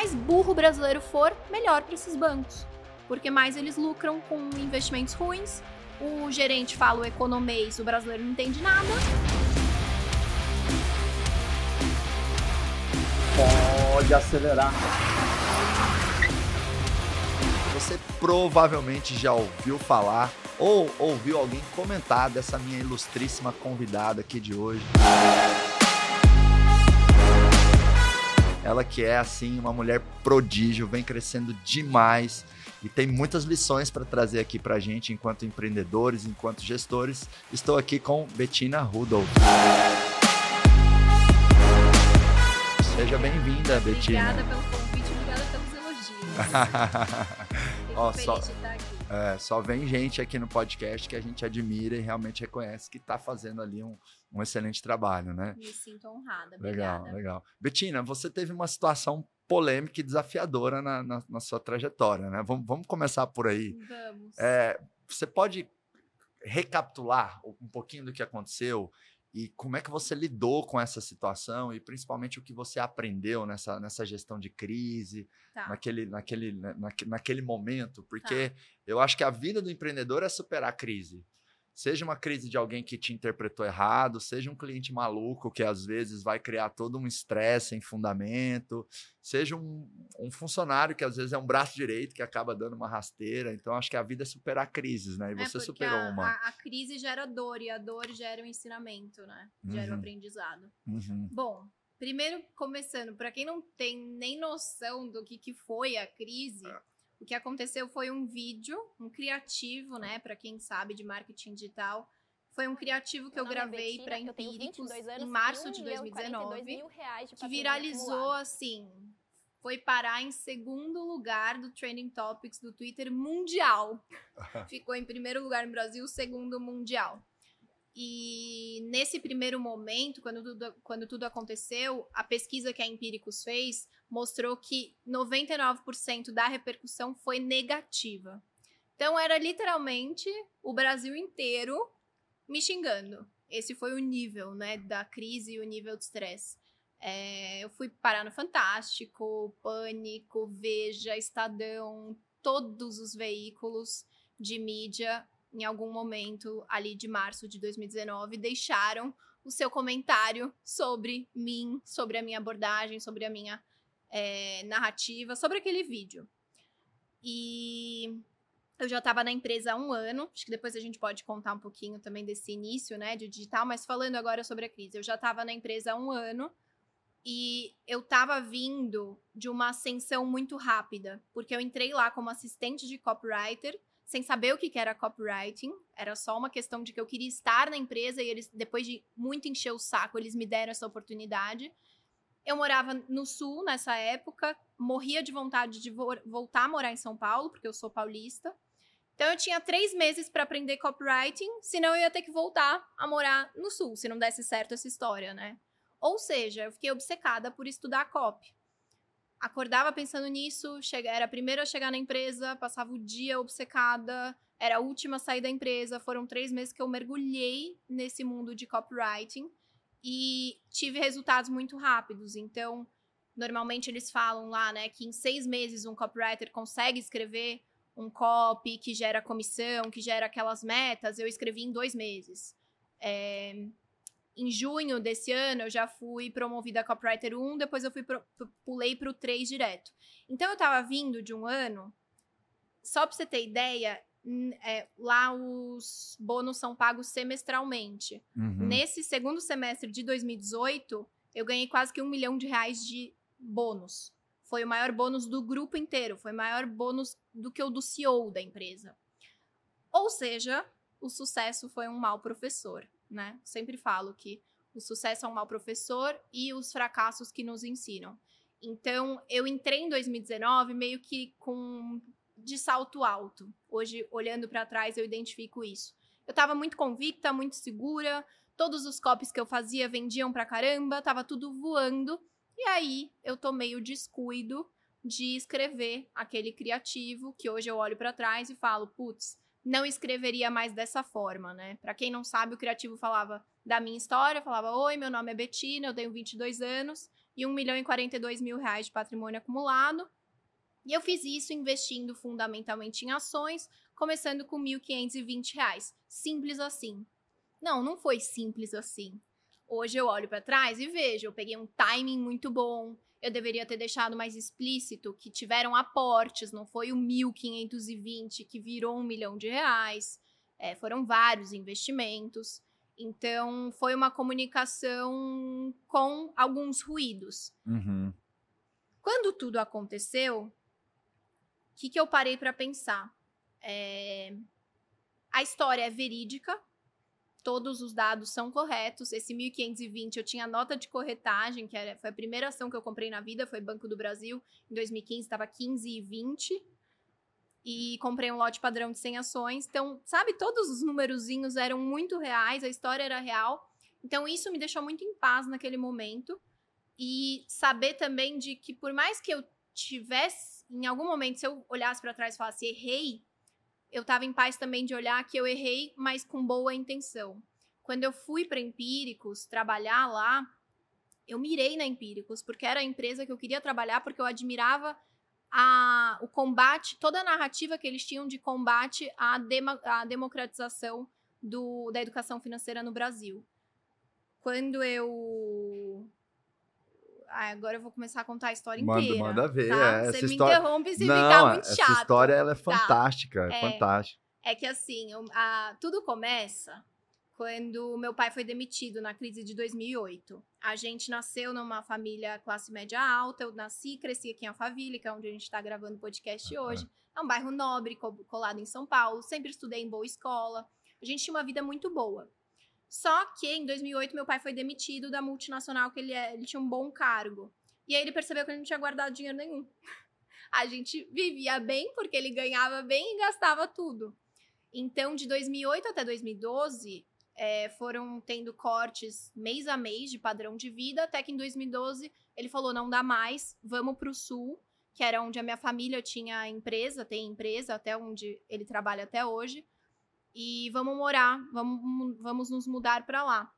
mais burro o brasileiro for, melhor para esses bancos. Porque mais eles lucram com investimentos ruins. O gerente fala o economês, o brasileiro não entende nada. Pode acelerar. Você provavelmente já ouviu falar ou ouviu alguém comentar dessa minha ilustríssima convidada aqui de hoje. Ela que é assim uma mulher prodígio, vem crescendo demais e tem muitas lições para trazer aqui para a gente enquanto empreendedores, enquanto gestores. Estou aqui com Bettina Rudolph. Seja bem-vinda, Bettina. Obrigada pelo convite, obrigada pelos elogios. Ó, só-. É, só vem gente aqui no podcast que a gente admira e realmente reconhece que está fazendo ali um, um excelente trabalho, né? Me sinto honrada. Legal, Obrigada. legal. Betina, você teve uma situação polêmica e desafiadora na, na- na sua trajetória, né? Vamos, vamos começar por aí. Vamos. É, você pode recapitular um pouquinho do que aconteceu e como é que você lidou com essa situação e principalmente o que você aprendeu nessa, nessa gestão de crise, Tá. naquele, naquele, na- naque- naquele momento? Porque eu acho que a vida do empreendedor é superar a crise. Seja uma crise de alguém que te interpretou errado, seja um cliente maluco que às vezes vai criar todo um estresse sem fundamento, seja um, um funcionário que às vezes é um braço direito que acaba dando uma rasteira. Então, acho que a vida é superar crises, né? E É, você porque superou a, uma. A, a crise gera dor e a dor gera o ensinamento, né? Gera o Uhum. aprendizado. Uhum. Bom, primeiro começando, para quem não tem nem noção do que, que foi a crise, É. o que aconteceu foi um vídeo, um criativo, né? Para quem sabe de marketing digital. Foi um criativo que eu é gravei para Empíricos 22 anos, em março de milhão e 42 2019 mil reais de que viralizou assim. Foi parar em segundo lugar do Trending Topics do Twitter mundial. Ficou em primeiro lugar no Brasil, segundo mundial. E nesse primeiro momento, quando tudo, quando tudo aconteceu, a pesquisa que a Empíricos fez mostrou que 99% da repercussão foi negativa. Então era literalmente o Brasil inteiro me xingando. Esse foi o nível, né, da crise e o nível de estresse. É, eu fui parar no Fantástico, Pânico, Veja, Estadão, todos os veículos de mídia, em algum momento ali de março de 2019, deixaram o seu comentário sobre mim, sobre a minha abordagem, sobre a minha é, narrativa, sobre aquele vídeo. E eu já estava na empresa há um ano, acho que depois a gente pode contar um pouquinho também desse início, né, de digital, mas falando agora sobre a crise, eu já estava na empresa há um ano e eu estava vindo de uma ascensão muito rápida, porque eu entrei lá como assistente de copywriter, sem saber o que era copywriting, era só uma questão de que eu queria estar na empresa e eles, depois de muito encher o saco, eles me deram essa oportunidade. Eu morava no sul nessa época, morria de vontade de vo- voltar a morar em São Paulo, porque eu sou paulista. Então eu tinha três meses para aprender copywriting, senão eu ia ter que voltar a morar no sul, se não desse certo essa história, né? Ou seja, eu fiquei obcecada por estudar copy. Acordava pensando nisso, era a primeira a chegar na empresa, passava o dia obcecada, era a última a sair da empresa. Foram três meses que eu mergulhei nesse mundo de copywriting e tive resultados muito rápidos. Então, normalmente eles falam lá, né, que em seis meses um copywriter consegue escrever um copy que gera comissão, que gera aquelas metas. Eu escrevi em dois meses. É, em junho desse ano, eu já fui promovida a copywriter 1, depois eu fui pro, pu- pulei para o 3 direto. Então, eu tava vindo de um ano, só para você ter ideia, é, lá os bônus são pagos semestralmente. Uhum. Nesse segundo semestre de 2018, eu ganhei quase que um milhão de reais de bônus. Foi o maior bônus do grupo inteiro, foi o maior bônus do que o do CEO da empresa. Ou seja, o sucesso foi um mau professor, né? Sempre falo que o sucesso é um mau professor e os fracassos que nos ensinam. Então, eu entrei em 2019 meio que com de salto alto. Hoje, olhando para trás, eu identifico isso. Eu tava muito convicta, muito segura, todos os copies que eu fazia vendiam pra caramba, tava tudo voando. E aí, eu tomei o descuido de escrever aquele criativo que hoje eu olho pra trás e falo, putz, não escreveria mais dessa forma, né? Pra quem não sabe, o criativo falava da minha história, falava: "Oi, meu nome é Betina, eu tenho 22 anos e 1 milhão e 42 mil reais de patrimônio acumulado. E eu fiz isso investindo fundamentalmente em ações, começando com R$ 1.520. Simples assim. Não, não foi simples assim. Hoje eu olho para trás e vejo, eu peguei um timing muito bom. Eu deveria ter deixado mais explícito que tiveram aportes, não foi o 1.520 que virou um milhão de reais. É, foram vários investimentos. Então, foi uma comunicação com alguns ruídos. Uhum. Quando tudo aconteceu, o que, que eu parei para pensar? É... A história é verídica, todos os dados são corretos. Esse 1520 eu tinha nota de corretagem, que era, foi a primeira ação que eu comprei na vida, foi Banco do Brasil. Em 2015 estava 15,20 e comprei um lote padrão de 100 ações. Então, sabe, todos os numerozinhos eram muito reais, a história era real. Então, isso me deixou muito em paz naquele momento. E saber também de que, por mais que eu tivesse, em algum momento, se eu olhasse para trás e falasse errei, eu estava em paz também de olhar que eu errei, mas com boa intenção. Quando eu fui para Empíricos trabalhar lá, eu mirei na Empíricos, porque era a empresa que eu queria trabalhar, porque eu admirava a, o combate, toda a narrativa que eles tinham de combate à, dema, à democratização do, da educação financeira no Brasil. Quando eu. Ah, agora eu vou começar a contar a história manda, inteira. Manda ver. Tá? É, Você essa me história... interrompe se Não, ficar muito essa chato. história ela é Tá. fantástica, é, É. fantástica. É que assim, eu- a- tudo começa quando meu pai foi demitido na crise de 2008. A gente nasceu numa família classe média alta, eu nasci e cresci aqui em Alphaville, que é onde a gente está gravando o podcast hoje. É um bairro nobre, co- colado em São Paulo, sempre estudei em boa escola. A gente tinha uma vida muito boa. Só que em 2008 meu pai foi demitido da multinacional que ele, é, ele tinha um bom cargo. E aí ele percebeu que ele não tinha guardado dinheiro nenhum. A gente vivia bem porque ele ganhava bem e gastava tudo. Então, de 2008 até 2012, é, foram tendo cortes mês a mês de padrão de vida, até que em 2012 ele falou: não dá mais, vamos para o sul, que era onde a minha família tinha empresa, tem empresa, até onde ele trabalha até hoje, e vamos morar, vamos, vamos nos mudar para lá.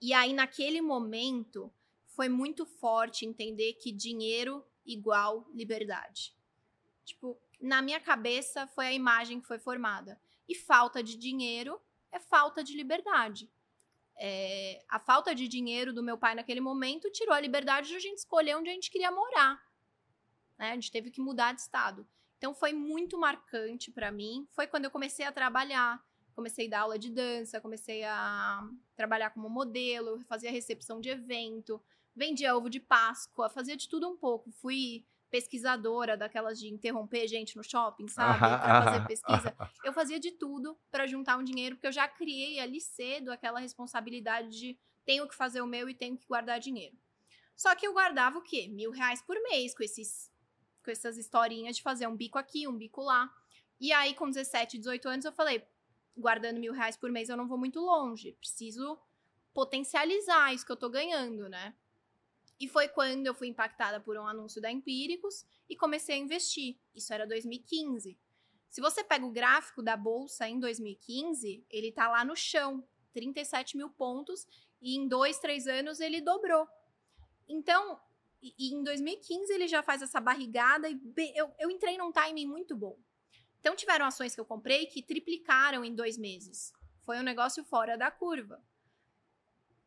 E aí, naquele momento, foi muito forte entender que dinheiro igual liberdade. Tipo, na minha cabeça foi a imagem que foi formada. E falta de dinheiro é falta de liberdade. É, a falta de dinheiro do meu pai naquele momento tirou a liberdade de a gente escolher onde a gente queria morar. Né? A gente teve que mudar de estado. Então foi muito marcante para mim. Foi quando eu comecei a trabalhar. Comecei a dar aula de dança, comecei a trabalhar como modelo, fazia recepção de evento, vendia ovo de Páscoa, fazia de tudo um pouco. Fui pesquisadora daquelas de interromper gente no shopping, sabe? Pra fazer pesquisa. Eu fazia de tudo para juntar um dinheiro, porque eu já criei ali cedo aquela responsabilidade de tenho que fazer o meu e tenho que guardar dinheiro. Só que eu guardava o quê? Mil reais por mês com esses com essas historinhas de fazer um bico aqui, um bico lá. E aí, com 17, 18 anos, eu falei, guardando mil reais por mês eu não vou muito longe. Preciso potencializar isso que eu tô ganhando, né? E foi quando eu fui impactada por um anúncio da Empíricos e comecei a investir. Isso era 2015. Se você pega o gráfico da bolsa em 2015, ele tá lá no chão, 37 mil pontos, e em dois, três anos ele dobrou. Então, e, e em 2015 ele já faz essa barrigada e eu, eu entrei num timing muito bom. Então tiveram ações que eu comprei que triplicaram em dois meses. Foi um negócio fora da curva.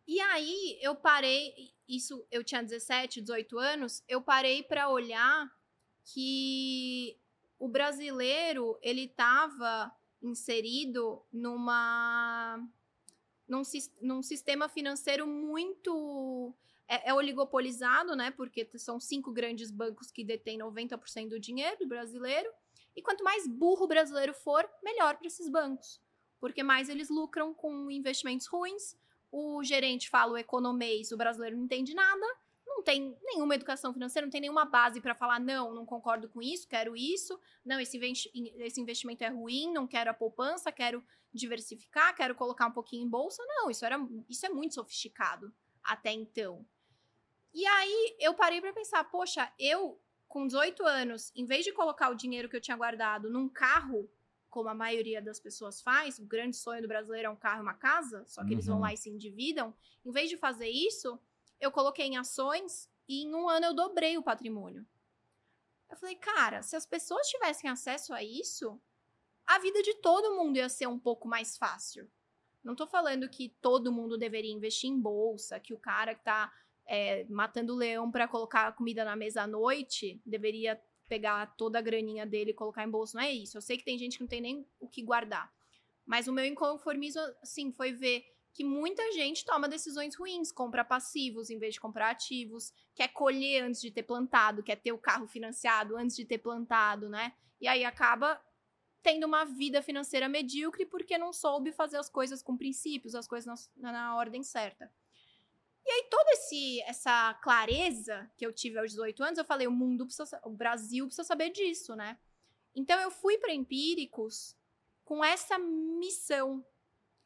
E aí eu parei, isso eu tinha 17, 18 anos, eu parei para olhar que o brasileiro ele estava inserido numa num, num sistema financeiro muito é, é oligopolizado, né? Porque são cinco grandes bancos que detêm 90% do dinheiro brasileiro. E quanto mais burro o brasileiro for, melhor para esses bancos. Porque mais eles lucram com investimentos ruins. O gerente fala o economês, o brasileiro não entende nada. Não tem nenhuma educação financeira, não tem nenhuma base para falar, não, não concordo com isso, quero isso. Não, esse, esse investimento é ruim, não quero a poupança, quero diversificar, quero colocar um pouquinho em bolsa. Não, isso, era, isso é muito sofisticado até então. E aí eu parei para pensar, poxa, eu com 18 anos, em vez de colocar o dinheiro que eu tinha guardado num carro, como a maioria das pessoas faz, o grande sonho do brasileiro é um carro e uma casa, só que eles vão Uhum. lá e se endividam, em vez de fazer isso, eu coloquei em ações e em um ano eu dobrei o patrimônio. Eu falei, cara, se as pessoas tivessem acesso a isso, a vida de todo mundo ia ser um pouco mais fácil. Não tô falando que todo mundo deveria investir em bolsa, que o cara que tá é, matando leão para colocar comida na mesa à noite deveria pegar toda a graninha dele e colocar em bolsa. Não é isso. Eu sei que tem gente que não tem nem o que guardar. Mas o meu inconformismo, assim, foi ver que muita gente toma decisões ruins, compra passivos em vez de comprar ativos, quer colher antes de ter plantado, quer ter o carro financiado antes de ter plantado, né? E aí acaba tendo uma vida financeira medíocre porque não soube fazer as coisas com princípios, as coisas na, na ordem certa. E aí, toda esse, essa clareza que eu tive aos 18 anos, eu falei: o mundo precisa, o Brasil precisa saber disso, né? Então, eu fui para Empíricos com essa missão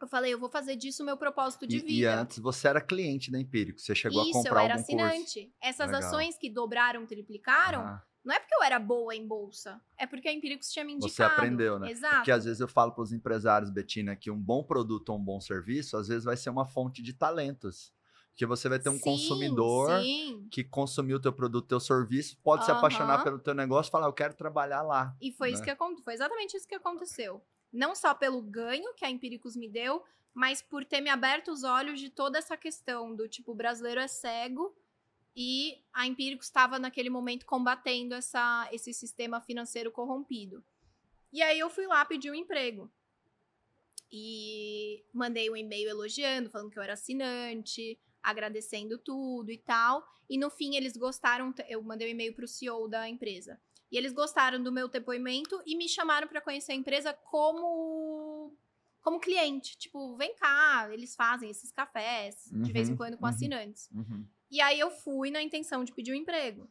eu falei, eu vou fazer disso o meu propósito de e, vida. E antes você era cliente da Empírico, você chegou Isso, a comprar eu era algum assinante. curso. Essas Legal. ações que dobraram, triplicaram, Ah, não é porque eu era boa em bolsa, é porque a Empíricos tinha me indicado. Você aprendeu, né? Exato. Porque às vezes eu falo para os empresários, Betina, que um bom produto ou um bom serviço, às vezes vai ser uma fonte de talentos. Porque você vai ter um Sim, consumidor Sim. que consumiu o teu produto, teu serviço, pode se apaixonar pelo teu negócio e falar, eu quero trabalhar lá. E foi isso né? que aconteceu. Foi exatamente isso que aconteceu. Não só pelo ganho que a Empíricos me deu, mas por ter me aberto os olhos de toda essa questão do tipo, o brasileiro é cego e a Empíricos estava naquele momento combatendo essa, esse sistema financeiro corrompido. E aí eu fui lá pedir um emprego. E mandei um e-mail elogiando, falando que eu era assinante, agradecendo tudo e tal. E no fim eles gostaram, eu mandei um e-mail para o CEO da empresa. E eles gostaram do meu depoimento e me chamaram para conhecer a empresa como como cliente, tipo, vem cá, eles fazem esses cafés de vez em Uhum, quando com uhum. assinantes. Uhum. E aí eu fui na intenção de pedir um emprego.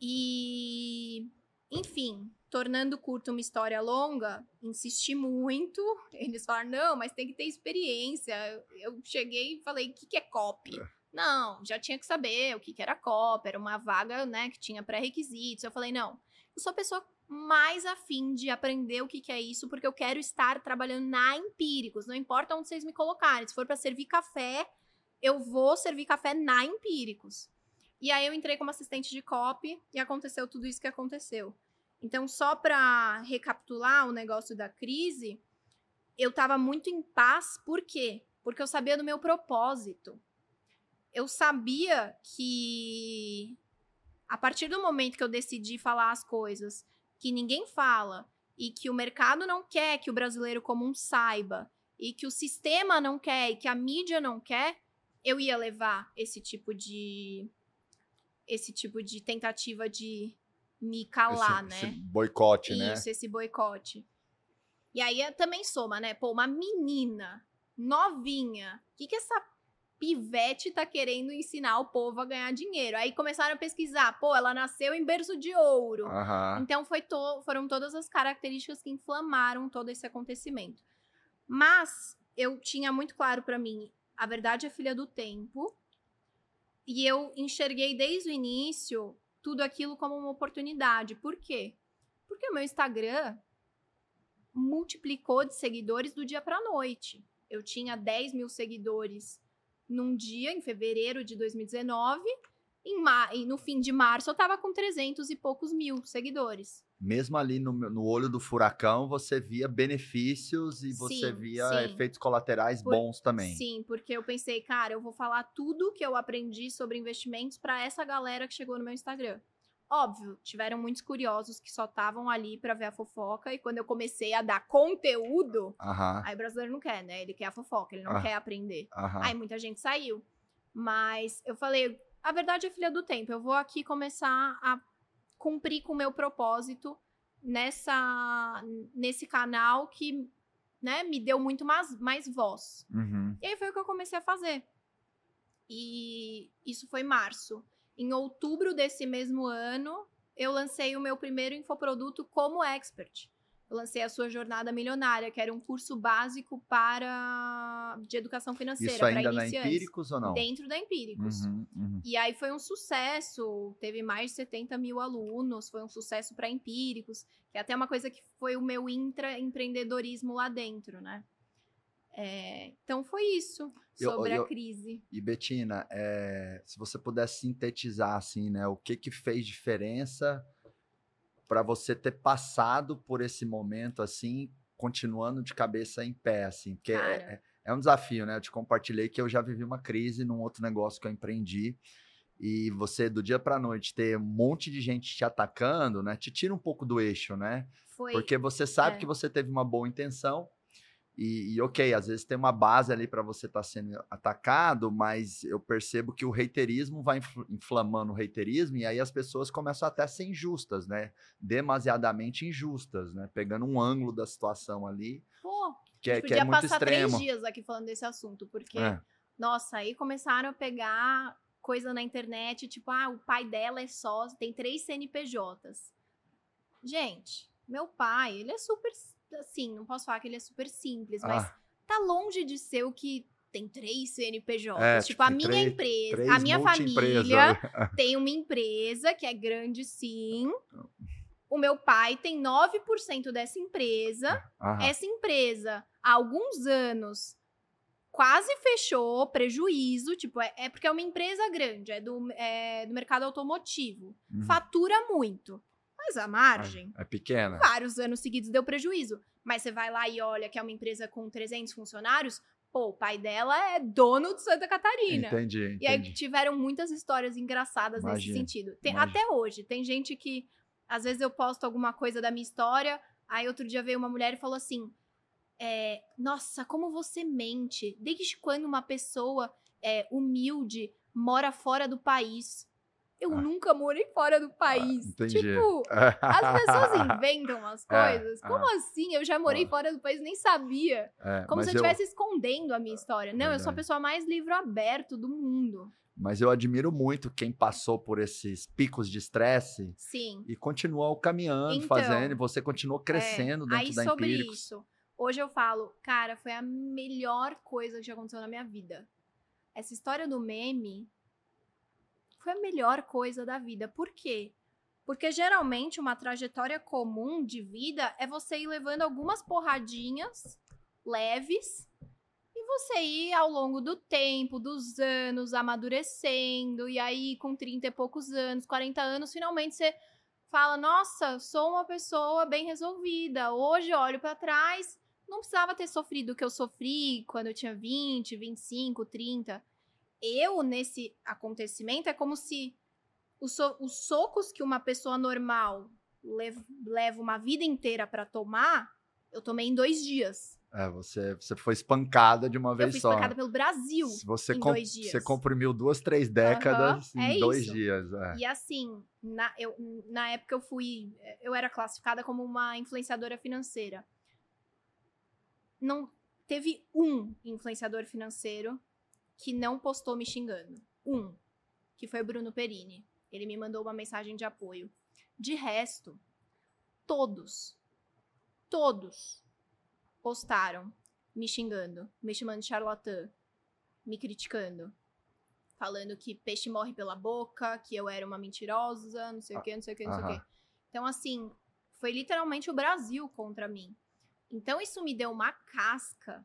E, enfim, tornando curto uma história longa, insisti muito. Eles falaram: não, mas tem que ter experiência. Eu, cheguei e falei: o que, que é copy? Não, já tinha que saber o que, que era copy, era uma vaga né, que tinha pré-requisitos. Eu falei: não, eu sou a pessoa mais afim de aprender o que, que é isso, porque eu quero estar trabalhando na Empíricos. Não importa onde vocês me colocarem. Se for para servir café, eu vou servir café na Empíricos. E aí eu entrei como assistente de copy e aconteceu tudo isso que aconteceu. Então, só para recapitular o negócio da crise, eu estava muito em paz, por quê? Porque eu sabia do meu propósito. Eu sabia que a partir do momento que eu decidi falar as coisas que ninguém fala e que o mercado não quer que o brasileiro comum saiba e que o sistema não quer e que a mídia não quer, eu ia levar esse tipo de esse tipo de tentativa de me calar, esse, né? esse boicote, né? Isso, esse boicote. E aí também soma, né? Pô, uma menina novinha, o que, que essa pivete tá querendo ensinar o povo a ganhar dinheiro? Aí começaram a pesquisar, pô, ela nasceu em berço de ouro. Então foi to- foram todas as características que inflamaram todo esse acontecimento. Mas eu tinha muito claro pra mim, a verdade é filha do tempo. E eu enxerguei desde o início tudo aquilo como uma oportunidade. Por quê? Porque o meu Instagram multiplicou de seguidores do dia pra noite. Eu tinha 10 mil seguidores num dia, em fevereiro de 2019. Em ma- no fim de março, eu tava com 300 e poucos mil seguidores. Mesmo ali no, no olho do furacão, você via benefícios e você Sim, via sim. efeitos colaterais Por- bons também. Sim, porque eu pensei, cara, eu vou falar tudo que eu aprendi sobre investimentos pra essa galera que chegou no meu Instagram. Óbvio, tiveram muitos curiosos que só estavam ali pra ver a fofoca e quando eu comecei a dar conteúdo, Aham, aí o brasileiro não quer, né? Ele quer a fofoca, ele não Ah. quer aprender. aham. Aí muita gente saiu. Mas eu falei, a verdade é filha do tempo. Eu vou aqui começar a cumprir com o meu propósito nessa nesse canal que, né, me deu muito mais, mais voz. Uhum. E aí foi o que eu comecei a fazer. E isso foi março. Em outubro desse mesmo ano, eu lancei o meu primeiro infoproduto como expert. Eu lancei a sua jornada milionária, que era um curso básico para de educação financeira Isso para na iniciantes. Empíricos ou não? Dentro da Empíricos. Uhum, uhum. E aí foi um sucesso, teve mais de 70 mil alunos, foi um sucesso para empíricos, que é até uma coisa que foi o meu intraempreendedorismo lá dentro, né? É, então foi isso Eu- sobre eu- a crise. E Betina, é, se você pudesse sintetizar assim, né, o que que fez diferença para você ter passado por esse momento assim, continuando de cabeça em pé, assim, porque é, é- é um desafio, né? Eu te compartilhei que eu já vivi uma crise num outro negócio que eu empreendi e você do dia para noite ter um monte de gente te atacando, né? Te tira um pouco do eixo, né? Foi. Porque você sabe é. que você teve uma boa intenção. E, e, ok, às vezes tem uma base ali para você estar sendo atacado, mas eu percebo que o reiterismo vai infl- inflamando o reiterismo e aí as pessoas começam até a ser injustas, né? Demasiadamente injustas, né? Pegando um ângulo da situação ali Pô, que é, que é podia muito passar extremo. três dias aqui falando desse assunto, porque, É, nossa, aí começaram a pegar coisa na internet, tipo, ah, o pai dela é sócio, tem três CNPJs. Gente, meu pai, ele é super, assim, não posso falar que ele é super simples, mas ah, tá longe de ser o que tem três CNPJs. É, tipo, tipo, a minha três- empresa, três a minha família tem uma empresa que é grande sim. O meu pai tem 9% dessa empresa. Aham. Essa empresa, há alguns anos, quase fechou, prejuízo. Tipo, é, é porque é uma empresa grande, é do, é do mercado automotivo. Uhum. Fatura muito. Mas a margem, É pequena. vários anos seguidos deu prejuízo. Mas você vai lá e olha que é uma empresa com 300 funcionários, pô, o pai dela é dono de Santa Catarina. Entendi, E aí entendi. tiveram muitas histórias engraçadas nesse Imagino, sentido. Tem- até hoje, tem gente que, às vezes eu posto alguma coisa da minha história, aí outro dia veio uma mulher e falou assim: é, Nossa, como você mente? Desde quando uma pessoa é, humilde mora fora do país? Eu Ah. nunca morei fora do país. entendi. tipo, as pessoas inventam as É, coisas. é. Como assim? Eu já morei Ah. fora do país, nem sabia. É, Como se eu eu- estivesse escondendo a minha história. Não, eu sou a pessoa mais livro aberto do mundo. Mas eu admiro muito quem passou por esses picos de estresse Sim. e continuou caminhando, Então, fazendo, e você continuou crescendo É, dentro Aí da sobre Empíricos. isso, hoje eu falo, cara, foi a melhor coisa que já aconteceu na minha vida. Essa história do meme foi a melhor coisa da vida. Por quê? Porque geralmente uma trajetória comum de vida é você ir levando algumas porradinhas leves e você ir ao longo do tempo, dos anos, amadurecendo, e aí com 30 e poucos anos, 40 anos, finalmente você fala: Nossa, sou uma pessoa bem resolvida. Hoje olho pra trás, não precisava ter sofrido o que eu sofri quando eu tinha 20, 25, 30. Eu, nesse acontecimento, é como se os, so- os socos que uma pessoa normal lev- leva uma vida inteira pra tomar, eu tomei em dois dias. É, você, você foi espancada de uma Eu vez fui só. espancada pelo Brasil. Você, em com- dois dias. você comprimiu duas, três décadas Aham, em é dois isso. dias. é. E assim, na, eu, na época eu fui. Eu era classificada como uma influenciadora financeira. Não teve um influenciador financeiro que não postou me xingando. Um. Que foi o Bruno Perini. Ele me mandou uma mensagem de apoio. De resto, todos, todos postaram me xingando, me chamando de charlatã, me criticando falando que peixe morre pela boca, que eu era uma mentirosa, não sei o que, não sei o que, não sei o que. Então, assim, foi literalmente o Brasil contra mim. Então, isso me deu uma casca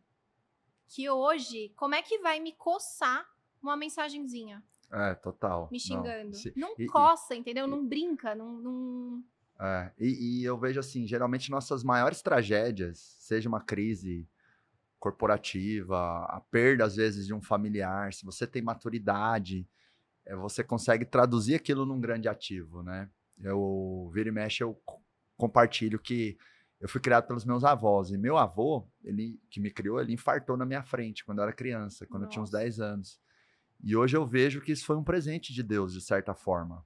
que hoje, como é que vai me coçar uma mensagenzinha É, total. me Não, xingando? se- Não, e- e- coça, entendeu? Não brinca, não. não... É, e, e eu vejo assim, geralmente nossas maiores tragédias, seja uma crise corporativa, a perda às vezes de um familiar, se você tem maturidade, é, você consegue traduzir aquilo num grande ativo, né? Eu vira e mexe, eu co- compartilho que eu fui criado pelos meus avós e meu avô, ele que me criou, ele infartou na minha frente quando eu era criança, quando eu tinha uns Nossa. 10 anos. E hoje eu vejo que isso foi um presente de Deus, de certa forma.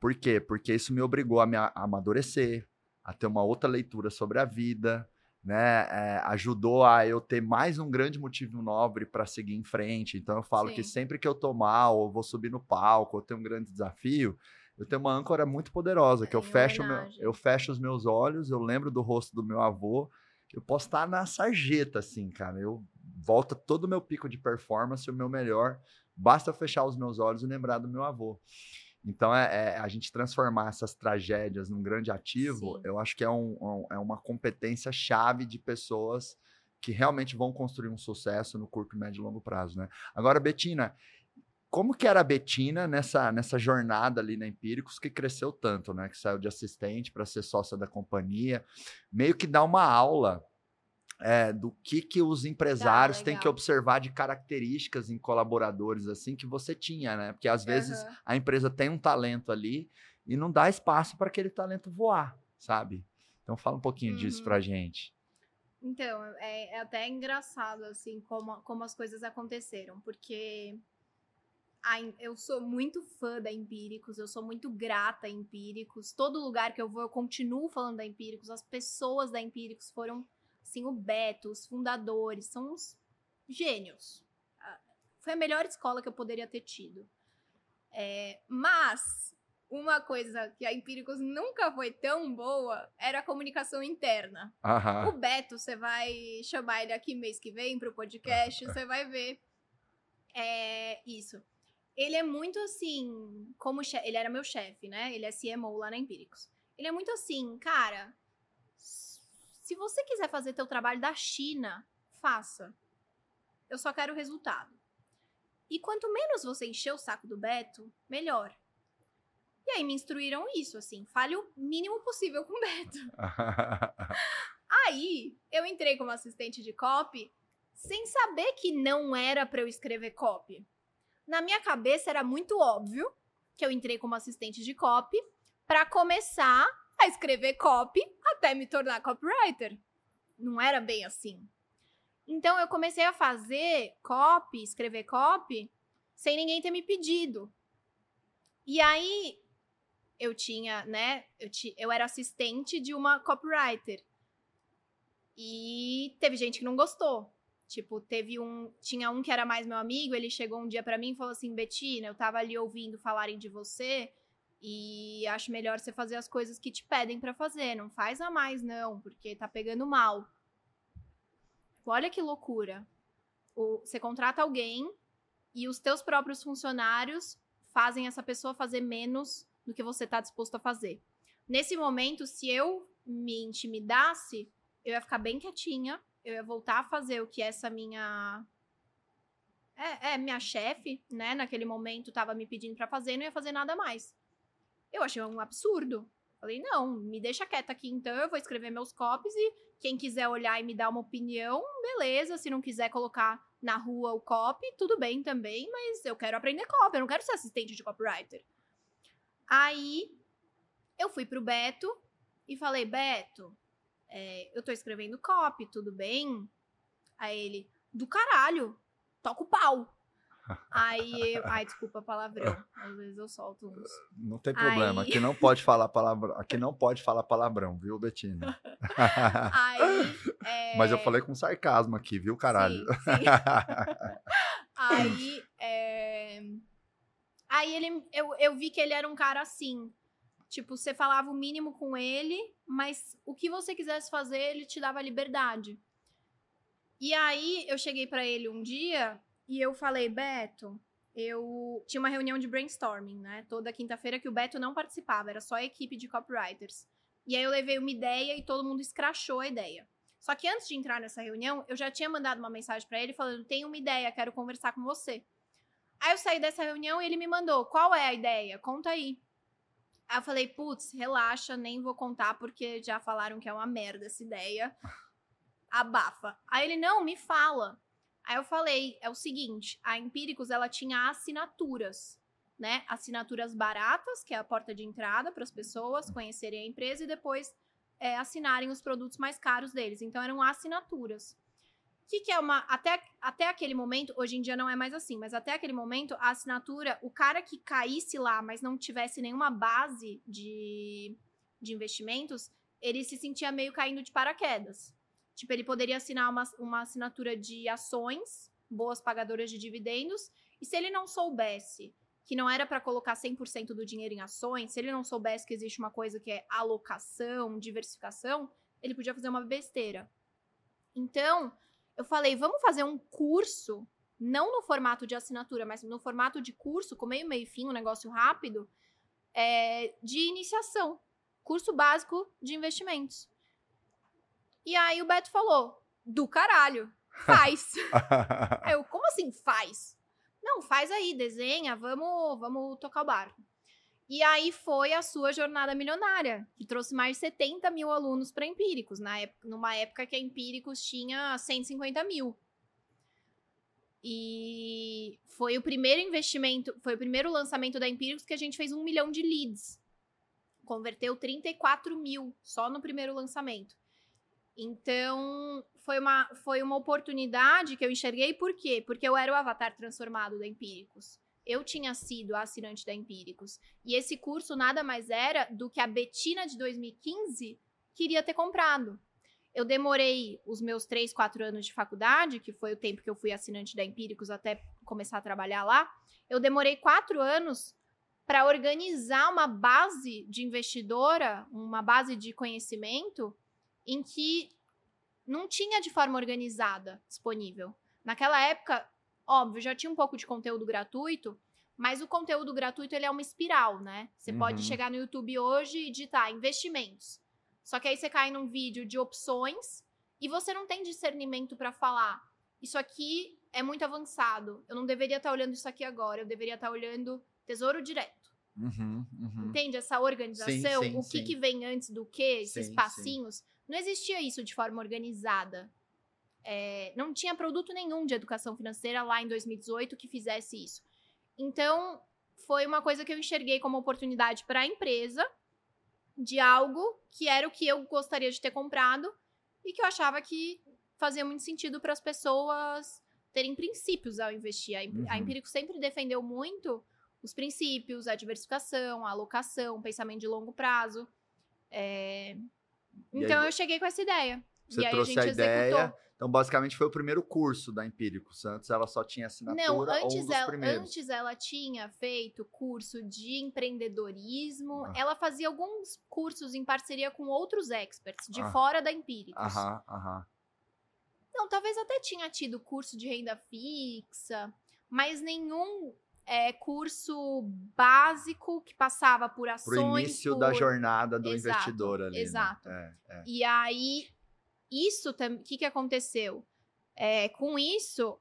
Por quê? Porque isso me obrigou a me amadurecer, a ter uma outra leitura sobre a vida, né? É, ajudou a eu ter mais um grande motivo nobre para seguir em frente. Então eu falo que Sim. sempre que eu tô mal, ou vou subir no palco, ou tenho um grande desafio, eu tenho uma âncora muito poderosa, que eu Em fecho, meu- eu fecho os meus olhos, eu lembro do rosto do meu avô, eu posso estar na sarjeta, assim, cara. Eu volta todo o meu pico de performance, o meu melhor. Basta eu fechar os meus olhos e lembrar do meu avô. Então, é, é a gente transformar essas tragédias num grande ativo, Sim. eu acho que é, um- um- é uma competência chave de pessoas que realmente vão construir um sucesso no curto, médio e longo prazo, né? Agora, Betina, como que era a Betina nessa, nessa jornada ali na Empíricos que cresceu tanto, né? Que saiu de assistente para ser sócia da companhia, meio que dá uma aula é, do que, que os empresários Tá, têm que observar de características em colaboradores assim que você tinha, né? Porque às vezes Aham. a empresa tem um talento ali e não dá espaço para aquele talento voar, sabe? Então fala um pouquinho disso Uhum. pra gente. Então, é, é até engraçado, assim, como, como as coisas aconteceram, porque eu sou muito fã da Empíricos, eu sou muito grata a Empíricos. Todo lugar que eu vou, eu continuo falando da Empíricos. As pessoas da Empíricos foram, assim, o Beto, os fundadores, são os gênios. Ah, Foi a melhor escola que eu poderia ter tido. É, mas, uma coisa que a Empíricos nunca foi tão boa era a comunicação interna. O Aham. Beto, você vai chamar ele aqui mês que vem pro podcast, você vai ver. É isso. Ele é muito assim, como che- ele era meu chefe, né? Ele é CMO lá na Empíricos. Ele é muito assim, cara, se você quiser fazer teu trabalho da China, faça. Eu só quero o resultado. E quanto menos você encher o saco do Beto, melhor. E aí me instruíram isso, assim, fale o mínimo possível com o Beto. Aí, eu entrei como assistente de copy sem saber que não era pra eu escrever copy. Na minha cabeça era muito óbvio que eu entrei como assistente de copy pra começar a escrever copy até me tornar copywriter. Não era bem assim. Então eu comecei a fazer copy, escrever copy, sem ninguém ter me pedido. E aí eu tinha, né, eu, ti, eu era assistente de uma copywriter. E teve gente que não gostou. Tipo, teve um. Tinha um que era mais meu amigo, ele chegou um dia pra mim e falou assim: Betina, eu tava ali ouvindo falarem de você e acho melhor você fazer as coisas que te pedem pra fazer. Não faz a mais, não, porque tá pegando mal. Olha que loucura. O- você contrata alguém e os teus próprios funcionários fazem essa pessoa fazer menos do que você tá disposto a fazer. Nesse momento, se eu me intimidasse, eu ia ficar bem quietinha, eu ia voltar a fazer o que essa minha. É, é minha chefe, né? Naquele momento tava me pedindo pra fazer, não ia fazer nada mais. Eu achei um absurdo. Falei, não, me deixa quieta aqui então, eu vou escrever meus copies e quem quiser olhar e me dar uma opinião, beleza. Se não quiser colocar na rua o copy, tudo bem também, mas eu quero aprender copy, eu não quero ser assistente de copywriter. Aí eu fui pro Beto e falei, Beto, é, eu tô escrevendo copy, tudo bem? Aí ele, do caralho, toca o pau. Aí eu, ai, desculpa palavrão, às vezes eu solto uns. Não tem problema. Aí- Aqui não pode falar palavrão. Aqui não pode falar palavrão, viu, Betina? Aí. é, Mas eu falei com sarcasmo aqui, viu, caralho? Sim, sim. Aí, é, aí ele, eu, eu vi que ele era um cara assim. Tipo, você falava o mínimo com ele, mas o que você quisesse fazer, ele te dava liberdade. E aí eu cheguei pra ele um dia e eu falei, Beto, eu tinha uma reunião de brainstorming, né? Toda quinta-feira que o Beto não participava, era só a equipe de copywriters. E aí eu levei uma ideia e todo mundo escrachou a ideia. Só que antes de entrar nessa reunião, eu já tinha mandado uma mensagem pra ele falando: "Tenho uma ideia, quero conversar com você". Aí eu saí dessa reunião e ele me mandou: "Qual é a ideia? Conta aí". Aí eu falei: "Putz, relaxa, nem vou contar porque já falaram que é uma merda essa ideia". Abafa. Aí ele: "Não, me fala". Aí eu falei: "É o seguinte, a Empíricos ela tinha assinaturas, né? Assinaturas baratas, que é a porta de entrada para as pessoas conhecerem a empresa e depois é, assinarem os produtos mais caros deles. Então eram assinaturas. Que, que é uma. Até, até aquele momento, hoje em dia não é mais assim, mas até aquele momento, a assinatura, o cara que caísse lá, mas não tivesse nenhuma base de, de investimentos, ele se sentia meio caindo de paraquedas. Tipo, ele poderia assinar uma, uma assinatura de ações, boas pagadoras de dividendos, e se ele não soubesse que não era para colocar 100% do dinheiro em ações, se ele não soubesse que existe uma coisa que é alocação, diversificação, ele podia fazer uma besteira. Então, eu falei, vamos fazer um curso, não no formato de assinatura, mas no formato de curso, com meio, meio e fim, um negócio rápido, é, de iniciação. Curso básico de investimentos. E aí o Beto falou, do caralho. Faz. aí eu, como assim faz? Não, faz aí, desenha, vamos, vamos tocar o barco. E aí foi a sua jornada milionária, que trouxe mais de 70 mil alunos para Empíricos, na época, numa época que a Empíricos tinha 150 mil. E foi o primeiro investimento, foi o primeiro lançamento da Empíricos que a gente fez um milhão de leads. Converteu 34 mil só no primeiro lançamento. Então, foi uma, foi uma oportunidade que eu enxerguei, por quê? Porque eu era o avatar transformado da Empíricos. Eu tinha sido assinante da Empíricos. E esse curso nada mais era do que a Betina de 2015 queria ter comprado. Eu demorei os meus três, quatro anos de faculdade, que foi o tempo que eu fui assinante da Empíricos até começar a trabalhar lá. Eu demorei quatro anos para organizar uma base de investidora, uma base de conhecimento, em que não tinha de forma organizada disponível. Naquela época, óbvio, já tinha um pouco de conteúdo gratuito, mas o conteúdo gratuito ele é uma espiral, né? Você uhum. pode chegar no YouTube hoje e digitar investimentos. Só que aí você cai num vídeo de opções e você não tem discernimento para falar. Isso aqui é muito avançado. Eu não deveria estar tá olhando isso aqui agora. Eu deveria estar tá olhando tesouro direto. Uhum, uhum. Entende essa organização? Sim, sim, o que, que, vem antes do que? Esses sim, passinhos. Não existia isso de forma organizada. É, não tinha produto nenhum de educação financeira lá em 2018 que fizesse isso. Então, foi uma coisa que eu enxerguei como oportunidade para a empresa de algo que era o que eu gostaria de ter comprado e que eu achava que fazia muito sentido para as pessoas terem princípios ao investir. A, uhum. a Empírico sempre defendeu muito os princípios, a diversificação, a alocação, o pensamento de longo prazo. É... Então aí, eu cheguei com essa ideia. Você trouxe a, a ideia. Então, basicamente, foi o primeiro curso da Empíricos. Antes ela só tinha assinatura Não, antes, um ela, antes ela tinha feito curso de empreendedorismo. Ah. Ela fazia alguns cursos em parceria com outros experts de ah. fora da Empíricos. Aham, aham. Não, talvez até tinha tido curso de renda fixa, mas nenhum é, curso básico que passava por ações. Pro início por... da jornada do exato, investidor ali. Né? Exato. Né? É, é. E aí isso, o que, que aconteceu? É, com isso,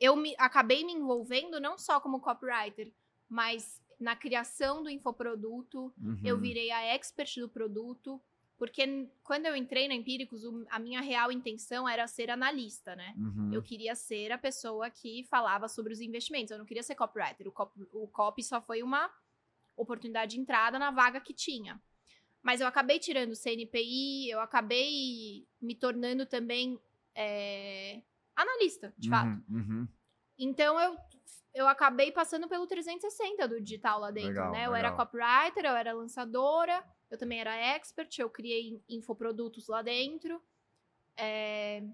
eu me, acabei me envolvendo não só como copywriter, mas na criação do infoproduto. Uhum. Eu virei a expert do produto. Porque quando eu entrei na Empíricos, a minha real intenção era ser analista, né? Uhum. Eu queria ser a pessoa que falava sobre os investimentos. Eu não queria ser copywriter. O copy, o copy só foi uma oportunidade de entrada na vaga que tinha. Mas eu acabei tirando o CNPI, eu acabei me tornando também é, analista, de uhum, fato. Uhum. Então eu, eu acabei passando pelo 360 do digital lá dentro, legal, né? Eu legal. era copywriter, eu era lançadora, eu também era expert, eu criei infoprodutos lá dentro. É,